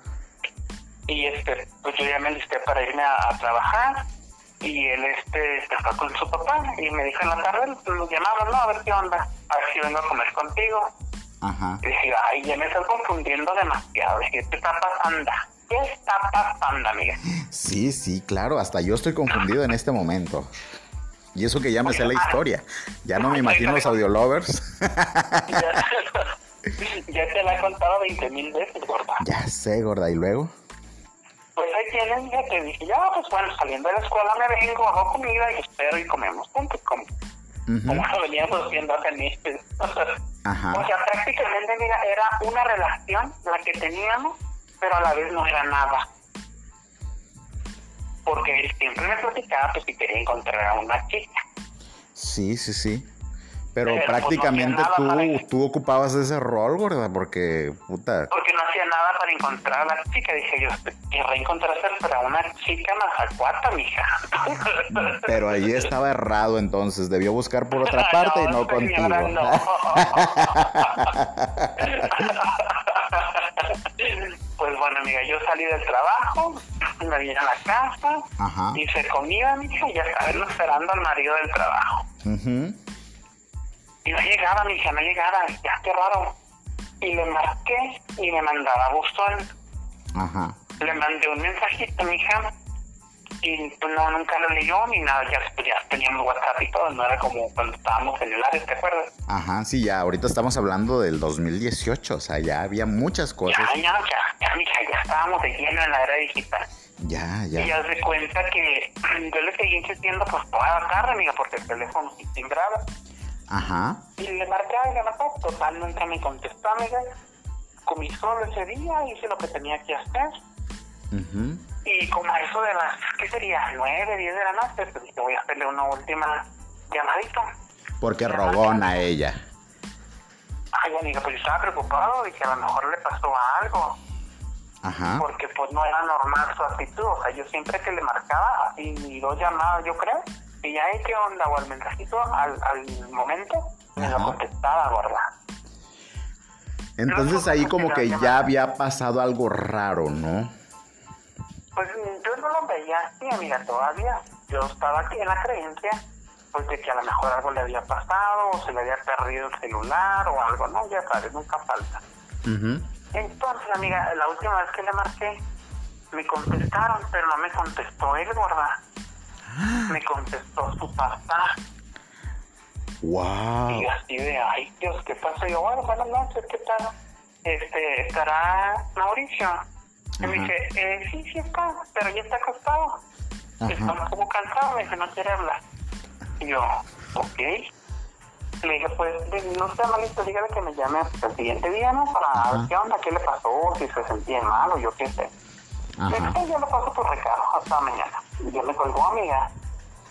Y este, pues yo ya me listé para irme a, a trabajar. Y él este, se fue con su papá y me dijo en la tarde, nos llamamos, ¿no? A ver qué onda, a ver si vengo a comer contigo. Ajá. Y dije, ay, ya me estás confundiendo demasiado. Dije, ¿qué está pasando? ¿Qué está pasando, amiga? Sí, sí, claro, hasta yo estoy confundido en este momento. Y eso que ya me sé la historia. Ya no me imagino los audiolovers. ya, ya te la he contado 20 mil veces, gorda. ya sé, gorda. ¿Y luego? Pues ahí tienes, ya te dije, ya, pues bueno, saliendo de la escuela me vengo, hago comida y espero y comemos juntos, como, Ujú. como lo veníamos haciendo hace meses. Ajá. O sea, prácticamente, mira, era una relación la que teníamos, pero a la vez no era nada. Porque él siempre me platicaba pues, que quería encontrar a una chica. Sí, sí, sí. Pero Pero, pues, no prácticamente nada tú, que- tú ocupabas ese rol, gorda, porque, puta, Porque no hacía nada para encontrar a la chica. Dije yo, querré encontrarse para una chica mazacuata, mija. pero ahí estaba errado entonces, debió buscar por otra parte y no contigo. señora, no. pues bueno, amiga, yo salí del trabajo, me vine a la casa, Ajá. hice comida, mija, y ya estaba él esperando al marido del trabajo. Ujú. Y no llegaba, mija, no llegaba, ya qué raro. Y le marqué y me mandaba buzón. Ajá. Le mandé un mensajito, mija, y pues no, nunca lo leyó ni nada, ya, pues, ya teníamos WhatsApp y todo, no era como cuando estábamos en el área, ¿te acuerdas? Ajá, sí, ya, ahorita estamos hablando del 2018, o sea, ya había muchas cosas. Ya, ya, ya, ya, mija, ya estábamos de lleno en la era digital. Ya, Y ya. ya se cuenta que yo le seguí insistiendo pues toda la tarde, amiga, porque el teléfono sí timbraba. Ajá. Y le marcaba y le marcaba, total, nunca me contestó, amiga. Comí solo ese día, hice lo que tenía que hacer. Y como a eso de las, ¿qué sería? Nueve, diez de la noche, pues dije, voy a hacerle una última llamadita. Porque rogona ella. Ay, amiga, pues yo estaba preocupado, dije, a lo mejor le pasó algo. Ajá. porque pues no era normal su actitud. O sea, yo siempre que le marcaba, así dos llamadas, yo creo, y ya, "Ey, ¿qué onda? O al mensajito, al, al momento, me lo contestaba, gorda. Entonces ahí como que ya había pasado algo raro, ¿no? Pues yo no lo veía así, amiga, todavía. Yo estaba aquí en la creencia, pues de que a lo mejor algo le había pasado, o se le había perdido el celular, o algo, ¿no? Ya sabes, nunca falta. Ujú. Entonces, amiga, la última vez que le marqué, me contestaron, pero no me contestó él, gorda. Me contestó su papá. Wow. Y así de, ay Dios, ¿qué pasa? Y yo, bueno, buenas noches, ¿qué tal? Este, ¿estará Mauricio? Y me dice, eh, sí, sí está, pero ya está acostado. Ajá. Está un poco cansado, me dice, no quiere hablar. Y yo, ok. Le dije, pues, no sea malito, dígale que me llame hasta el siguiente día, ¿no? Para Ajá. ver qué onda, qué le pasó, si se sentía mal o yo qué sé. Le Ajá. "Pues, yo lo paso por recado hasta mañana. Y yo me colgó, amiga.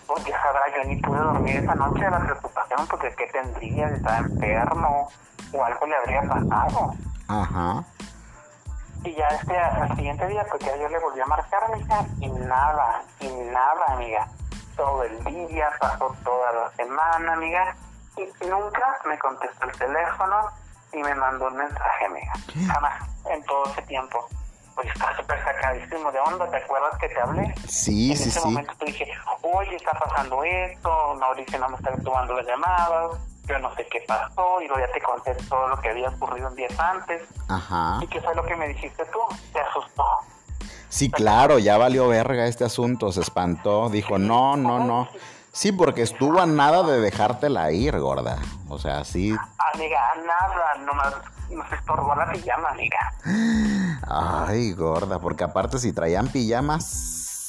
Pues ya sabrá, yo ni pude dormir esa noche de la preocupación, porque qué tendría, si estaba enfermo o algo le habría pasado. Ajá. Y ya este, al siguiente día, pues ya yo le volví a marcar, amiga, y nada, y nada, amiga. Todo el día, pasó toda la semana, amiga, y nunca me contestó el teléfono y me mandó un mensaje, amiga. Jamás, en todo ese tiempo. Pues está súper sacadísimo de onda, ¿te acuerdas que te hablé? Sí, en sí, ese sí. momento te dije, oye, está pasando esto, Mauricio no me está tomando las llamadas, yo no sé qué pasó, y luego ya te conté todo lo que había ocurrido un día antes. Ajá. ¿Y qué fue lo que me dijiste tú? Te asustó. Sí, claro, ya valió verga este asunto, se espantó, dijo, no, no, no. Sí, porque estuvo a nada de dejártela ir, gorda. O sea, sí. Amiga, nada, nomás nos estorbó la pijama, amiga. Ay, gorda, porque aparte si traían pijamas,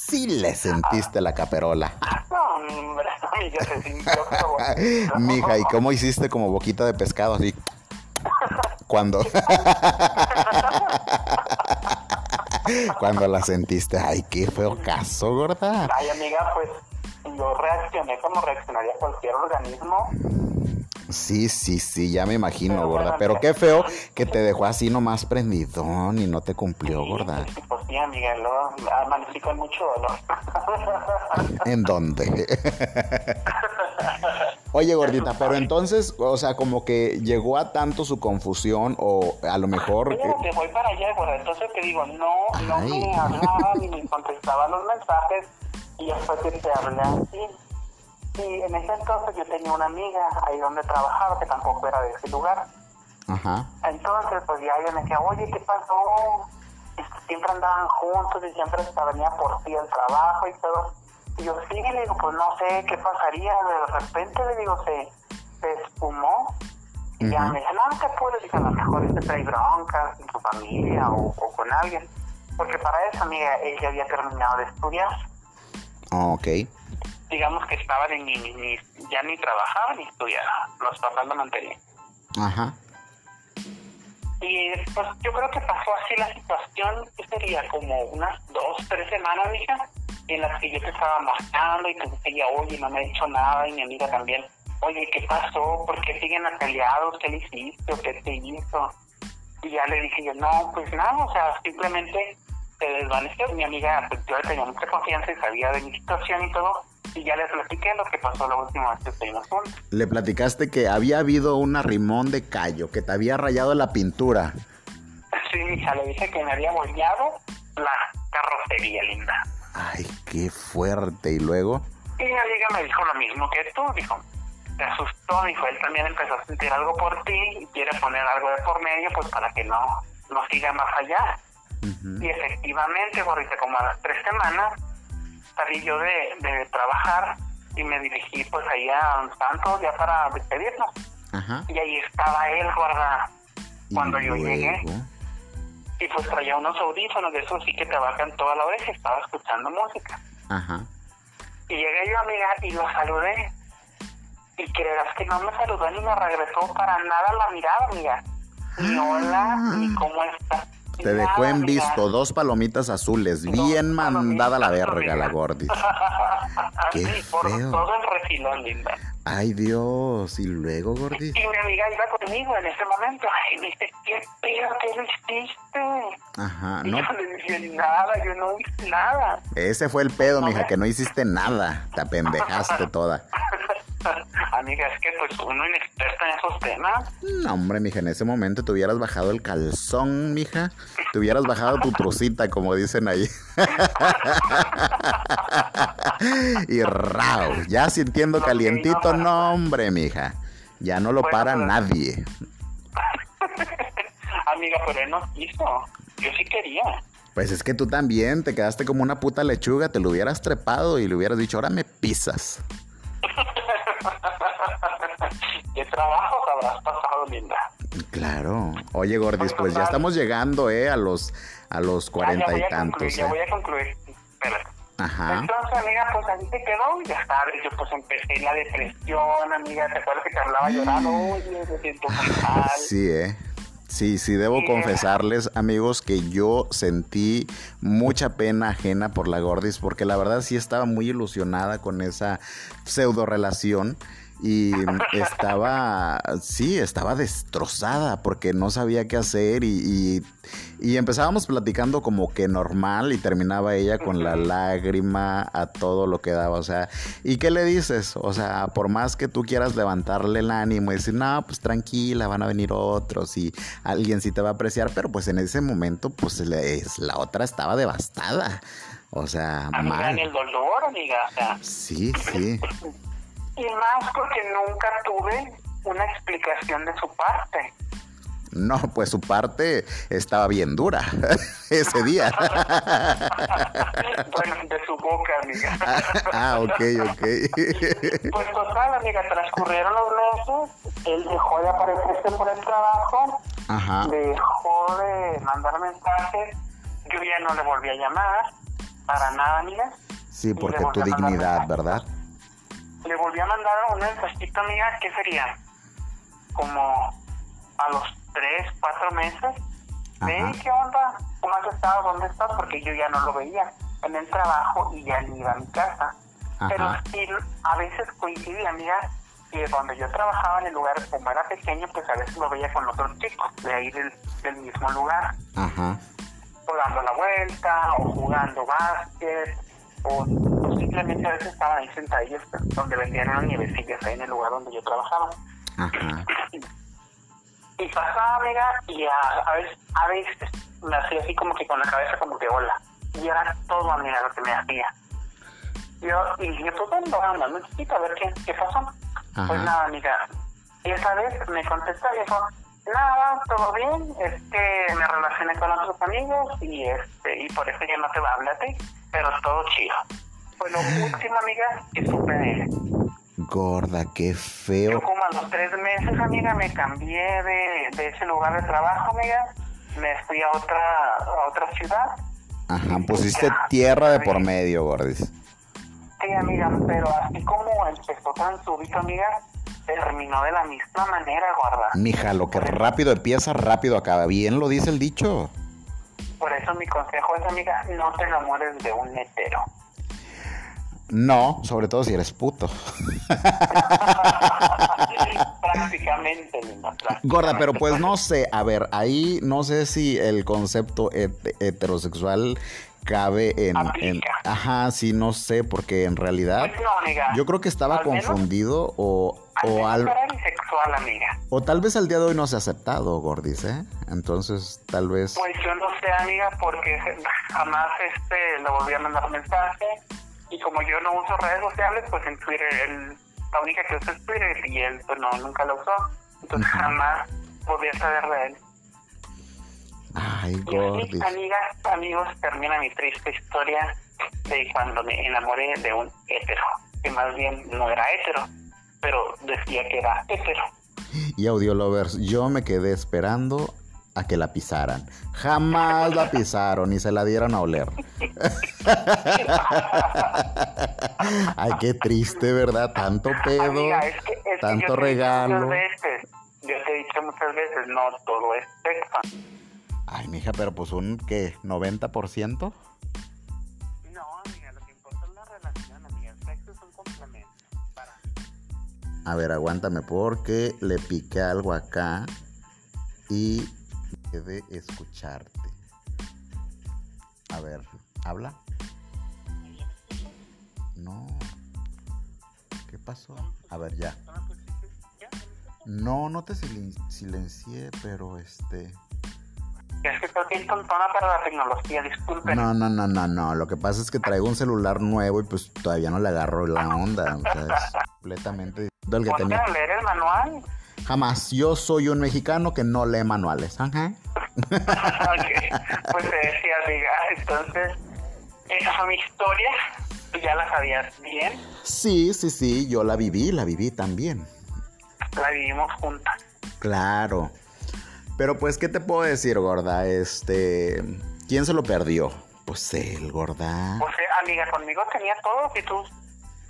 sí le sentiste la caperola. No, hombre, amiga, se sintió como... Mija, ¿y cómo hiciste como boquita de pescado así? Cuando. Cuando la sentiste, ay, qué feo caso, gorda. Ay, amiga, pues yo reaccioné como reaccionaría cualquier organismo Sí, sí, sí, ya me imagino, gorda. Pero qué feo que te dejó así nomás prendidón y no te cumplió, gorda. Pues sí, amiga, lo amanecí con mucho dolor. ¿En dónde? Oye, gordita, pero entonces, o sea, como que llegó a tanto su confusión o a lo mejor... Oye, que voy para allá, gorda. Entonces te digo, no, no me hablaba ni me contestaba los mensajes y después que te hablé así y en ese entonces yo tenía una amiga ahí donde trabajaba que tampoco era de ese lugar. Ajá. Entonces, pues ya ella me decía, oye, ¿qué pasó? Siempre andaban juntos y siempre venía por ti al trabajo y todo. Y yo sí, le digo, pues no sé qué pasaría. De repente le digo, se, se espumó. Y ya me dice, no, ¿qué puedes? Dije, a lo mejor este trae broncas en su familia o, o, con alguien. Porque para eso, amiga, ella había terminado de estudiar. Ok digamos que estaba ni, ni, ya ni trabajaba ni estudiaba, los papás lo mantenían. Ajá. Y pues yo creo que pasó así la situación, que sería como unas dos, tres semanas, hija, en las que yo te estaba marcando y te decía, oye, no me he dicho nada, y mi amiga también, oye, ¿qué pasó? ¿Por qué siguen peleados? ¿Qué le hiciste qué te hizo? Y ya le dije yo, no, pues nada, o sea, simplemente se desvaneció. Mi amiga, pues yo tenía mucha confianza y sabía de mi situación y todo, y ya le platiqué lo que pasó la última vez que estuvimos juntos. Le platicaste que había habido un arrimón de callo, que te había rayado la pintura. Sí, hija, le dije que me había volteado la carrocería, linda. Ay, qué fuerte. ¿Y luego? Y mi amiga me dijo lo mismo que tú, dijo. Te asustó, dijo, él también empezó a sentir algo por ti y quiere poner algo de por medio, pues para que no, no siga más allá. Y efectivamente, porque como a las tres semanas, salí yo de, de trabajar y me dirigí pues ahí a Santos ya para despedirnos. Y ahí estaba él, guarda, cuando yo llegué. Y pues traía unos audífonos de esos sí que trabajan toda la oreja, estaba escuchando música. Ajá. Y llegué yo, amiga, y lo saludé. Y creerás que no me saludó ni me regresó para nada la mirada, amiga. Ni hola, ni ah. cómo estás. Te dejó en visto dos palomitas azules, bien mandada la verga la gordis. Qué feo. todo el refilón, linda. Ay, Dios, ¿y luego, gordis? Y mi amiga iba conmigo en ese momento. Ay, me dice, ¿qué pedo, qué le hiciste? Ajá, no. yo no le dije nada, yo no hice nada. Ese fue el pedo, mija, que no hiciste nada. Te apendejaste toda. Amiga, es que pues uno inexperta en esos temas. No, hombre, mija, en ese momento te hubieras bajado el calzón, mija. Te hubieras bajado tu trocita, como dicen ahí. y rao, ya sintiendo calientito, no, hombre, mija. Ya no lo para pues, nadie. Amiga, pero él no quiso. Yo sí quería. Pues es que tú también te quedaste como una puta lechuga, te lo hubieras trepado y le hubieras dicho, ahora me pisas. ¿Qué trabajo habrás pasado, linda? Claro. Oye, Gordis, pues ya estamos llegando, ¿eh? A los, a los cuarenta y tantos. Ya ¿eh? voy a concluir. Espera. Ajá. Entonces, amiga, pues así te quedó. Ya sabes, yo pues empecé la depresión, amiga. ¿Te acuerdas que te hablaba llorando? Oye, me siento mal. Sí, ¿eh? Sí, sí, debo confesarles, amigos, que yo sentí mucha pena ajena por la Gordis, porque la verdad sí estaba muy ilusionada con esa pseudo relación y estaba, sí, estaba destrozada porque no sabía qué hacer y, y, empezábamos platicando como que normal y terminaba ella con la lágrima a todo lo que daba, o sea, ¿y qué le dices? O sea, por más que tú quieras levantarle el ánimo y decir, no, pues tranquila, van a venir otros y alguien sí te va a apreciar, pero pues en ese momento, pues la otra estaba devastada. O sea, amiga, en el dolor, amiga. Sí, sí. Y más porque nunca tuve una explicación de su parte. No, pues su parte estaba bien dura ese día. bueno, de su boca, amiga. ah, ok, ok. pues total, amiga, transcurrieron los meses, él dejó de aparecerse por el trabajo, Ajá. dejó de mandar mensajes, yo ya no le volví a llamar, para nada, amiga. Sí, porque tu dignidad, ¿verdad? Le volví a mandar un mensajito, amiga, ¿qué sería? Como a los tres, cuatro meses. ¿qué onda? ¿Cómo has estado? ¿Dónde estás? Porque yo ya no lo veía en el trabajo y ya ni iba a mi casa. Pero sí, a veces coincidía, amiga, y donde yo trabajaba en el lugar, como era pequeño, pues a veces lo veía con otros chicos de ahí del, del mismo lugar. Ajá. O dando la vuelta, o jugando básquet, o, o simplemente a veces estaban ahí sentadillos pues, donde vendían unas nievecillas ahí en el lugar donde yo trabajaba. Ajá. Y pasaba, amiga, y a, a veces, a veces me hacía así como que con la cabeza como que hola. Y era todo, amiga, lo que me hacía. Yo, y dije, pues bueno, anda, necesito a ver qué, qué pasó. Ajá. Pues nada, amiga. Y esa vez me contestó y dijo, nada, todo bien, es que me relacioné con otros amigos y este y por eso ya no te va a hablar a ti, pero todo chido. Fue lo último, amiga, que supe de él. Gorda, qué Yo feo. como a los tres meses, amiga, me cambié de, de ese lugar de trabajo, amiga. Me fui a otra, a otra ciudad. Ajá, pusiste tierra de por medio, gordis. Sí, amiga, pero así como empezó tan súbito, amiga, terminó de la misma manera, guarda. Mija, lo que rápido empieza, rápido acaba. Bien lo dice el dicho. Por eso mi consejo es, amiga, no te enamores de un hetero. No, sobre todo si eres puto. prácticamente, linda. prácticamente. Gorda, pero pues no sé, a ver, ahí no sé si el concepto het- heterosexual cabe en, en-. Ajá, sí, no sé, porque en realidad Pues no, amiga. yo creo que estaba confundido o, o, al, amiga. o tal vez al día de hoy no se ha aceptado, Gordis, ¿eh? Entonces, tal vez... Pues yo no sé, amiga, porque jamás este le volví a mandar mensaje. Y como yo no uso redes sociales, pues en Twitter, él, la única que usa es Twitter y él pues no, nunca lo usó. Entonces Ujú. jamás podía saber de él. Ay, Gordis. amigas, amigos, termina mi triste historia de cuando me enamoré de un hetero. Que más bien no era hetero, pero decía que era hetero. Y Audiolovers, yo me quedé esperando a que la pisaran. Jamás la pisaron y se la dieron a oler. Ay, qué triste, ¿verdad? Tanto pedo, Amiga, es que, es tanto yo te regalo. Muchas veces, yo te he dicho muchas veces, no todo es sexo. Ay, mija, pero pues un, ¿qué? ¿90%? A ver, aguántame porque le piqué algo acá y de escucharte. A ver, ¿habla? No. ¿Qué pasó? A ver, ya. ¿No. No, te silen- silencié, pero este... Es que creo que es tontona para la tecnología, disculpen. No, no, no, no, no. Lo que pasa es que traigo un celular nuevo y pues todavía no le agarro la onda. O sea, es completamente al que tenía. a leer el manual. Jamás. Yo soy un mexicano que no lee manuales. Ajá. ok, pues te decía, amiga, entonces, esa fue mi historia. Tú ya la sabías bien, Sí, sí, sí. Yo la viví, la viví también. la vivimos juntas. Claro. Pero pues, ¿qué te puedo decir, gorda? Este... ¿Quién se lo perdió? Pues él, gorda. Sea, amiga, conmigo tenía todo, si tú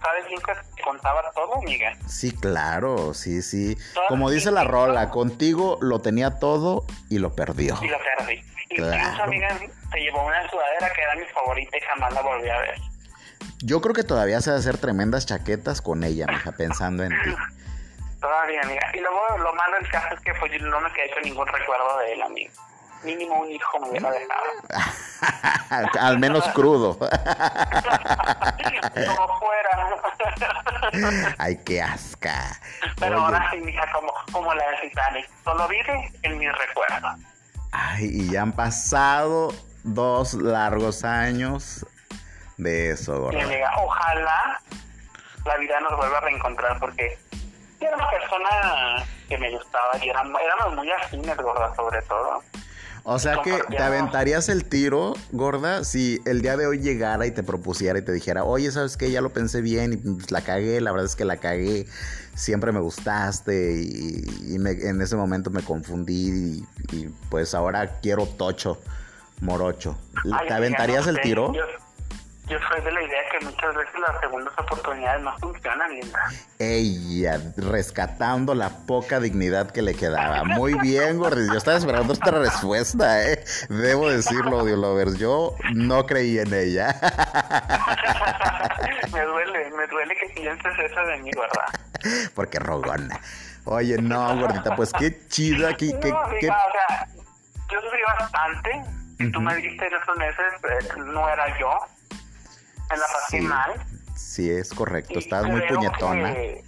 sabes bien que te contaba todo, amiga. Sí, claro, sí, sí. Todas Como dice la rola, contigo lo tenía todo y lo perdió. Y lo perdí. Incluso, Claro. amiga, se llevó una sudadera que era mi favorita y jamás la volví a ver. Yo creo que todavía se va a hacer tremendas chaquetas con ella, mija, pensando en ti. Todavía, amiga. Y luego lo malo del caso es que pues yo no me quedé con ningún recuerdo de él, amigo. Mínimo un hijo me hubiera dejado. Al menos crudo. Como fuera. Ay, qué asca. Pero Oye, ahora sí, mija, como, como la de Titanic. Solo vive en mis recuerdos. Ay, y ya han pasado dos largos años de eso, gorda. amiga, ojalá la vida nos vuelva a reencontrar porque era una persona que me gustaba y éramos, éramos muy afines, gorda, sobre todo. O sea que te aventarías el tiro, gorda, si el día de hoy llegara y te propusiera y te dijera, oye, ¿sabes qué? Ya lo pensé bien y pues, la cagué, la verdad es que la cagué, siempre me gustaste y, y me- en ese momento me confundí y, y, pues ahora quiero tocho, morocho. ¿Te aventarías no el tiro? Yo soy de la idea que muchas veces las segundas oportunidades no funcionan, linda. Ella, rescatando la poca dignidad que le quedaba. Muy bien, Gordis. Yo estaba esperando esta respuesta, ¿eh? Debo decirlo, Lovers. Yo no creí en ella. me duele, me duele que pienses eso de mí, ¿verdad? Porque rogona. Oye, no, gordita, pues qué chida. Qué, no, qué, o sea, yo sufrí bastante. Si tú me dijiste en esos meses, eh, no era yo. Me la pasé Sí. mal. Sí, es correcto. Estás muy puñetona. Eso,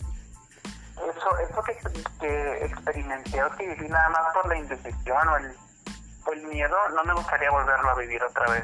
eso que, que experimenté o que viví nada más por la indecisión o el, o el miedo, no me gustaría volverlo a vivir otra vez.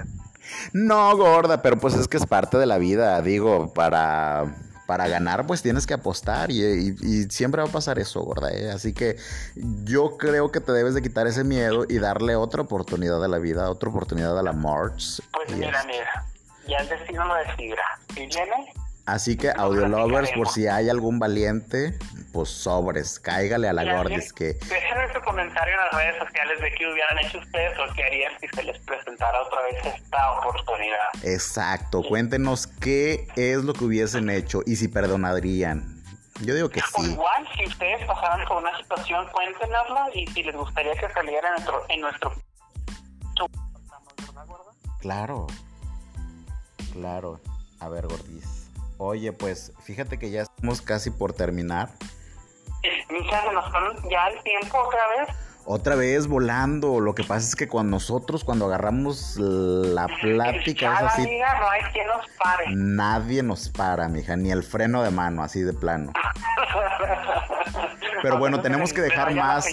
No, gorda, pero pues es que es parte de la vida. Digo, para, para ganar, pues tienes que apostar y, y- y siempre va a pasar eso, gorda. ¿eh? Así que yo creo que te debes de quitar ese miedo y darle otra oportunidad a la vida, otra oportunidad a la March. Pues mira, mira, ya el destino lo decidirá. Si viene, Así que, audio lovers, por si hay algún valiente, pues sobres, cáigale a la gordis que... Déjenme su comentario en las redes sociales de qué hubieran hecho ustedes o qué harían si se les presentara otra vez esta oportunidad. Exacto, cuéntenos qué es lo que hubiesen hecho y si perdonarían. Yo digo que O sí. igual, si ustedes pasaran por una situación, cuéntenosla y si les gustaría que saliera en nuestro... En nuestro... Claro. Claro. A ver, gordis. Oye, pues fíjate que ya estamos casi por terminar. Mija, se nos ya el tiempo otra vez. Otra vez volando. Lo que pasa es que con nosotros, cuando agarramos la plática, es así. amiga no hay quien nos pare. Nadie nos para, mija, ni el freno de mano, así de plano. Pero bueno, tenemos que dejar ya más.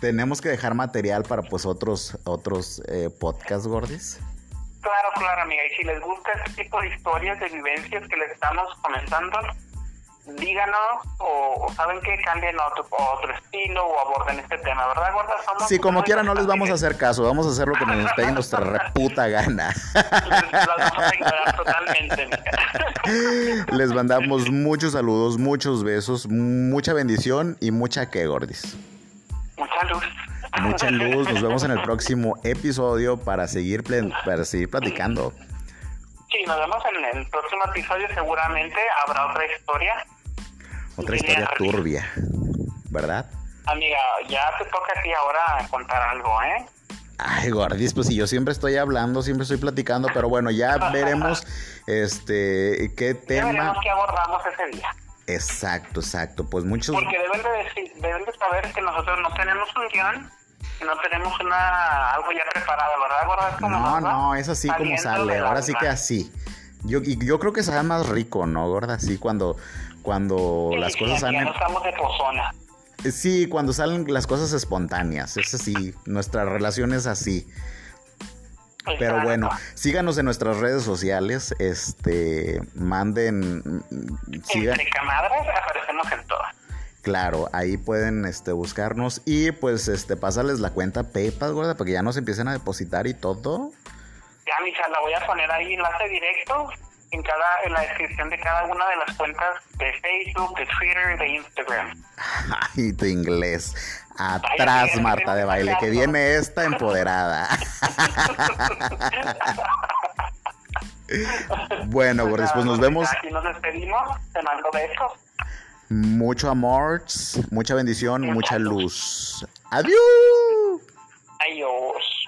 Tenemos que dejar material para pues otros otros eh, podcasts, gordis. Claro, claro, amiga. Y si les gusta este tipo de historias, de vivencias que les estamos comentando, díganos o, o saben que cambien a otro, a otro estilo o aborden este tema, ¿verdad, gorda? Somos Sí, como quiera no les vamos a hacer caso, vamos a hacer lo que nos pegue nuestra reputa gana. Las vamos a ignorar totalmente, amiga. Les mandamos muchos saludos, muchos besos, mucha bendición y mucha que gordis. Mucha luz. Mucha luz, nos vemos en el próximo episodio para seguir para seguir platicando. Sí, nos vemos en el próximo episodio. Seguramente habrá otra historia. Otra historia turbia, ¿verdad? Amiga, ya te toca a ti ahora contar algo, ¿eh? Ay, gordis, pues si yo siempre estoy hablando, siempre estoy platicando, pero bueno, ya veremos este qué Ya tema. veremos qué abordamos ese día. Exacto, exacto. Pues muchos Porque deben de, decir- deben de saber que nosotros no tenemos un guion, no tenemos una algo ya preparado, ¿verdad? gorda? Como No, no, es así como sale. Ahora sí que así. Yo, y yo creo que sabe más rico, ¿no, gorda? Sí, cuando, cuando Sí, las sí, cosas ya salen. no estamos de pozona. Sí, cuando salen las cosas espontáneas. Es así. Nuestra relación es así. Pero bueno, síganos en nuestras redes sociales. Este, manden. Sigan. Entre aparecemos en todas. Claro, ahí pueden este, buscarnos y pues este, pasarles la cuenta PayPal, gorda, para que ya nos empiecen a depositar y todo. Ya, mija, la voy a poner ahí enlace directo en cada en la descripción de cada una de las cuentas de Facebook, de Twitter, de Instagram. Ay, tu inglés. Atrás, Marta de baile, que viene esta empoderada. bueno, gordis, pues nos vemos. Aquí nos despedimos. Te mando besos mucho amor, mucha bendición, mucha luz. Adiós. Adiós.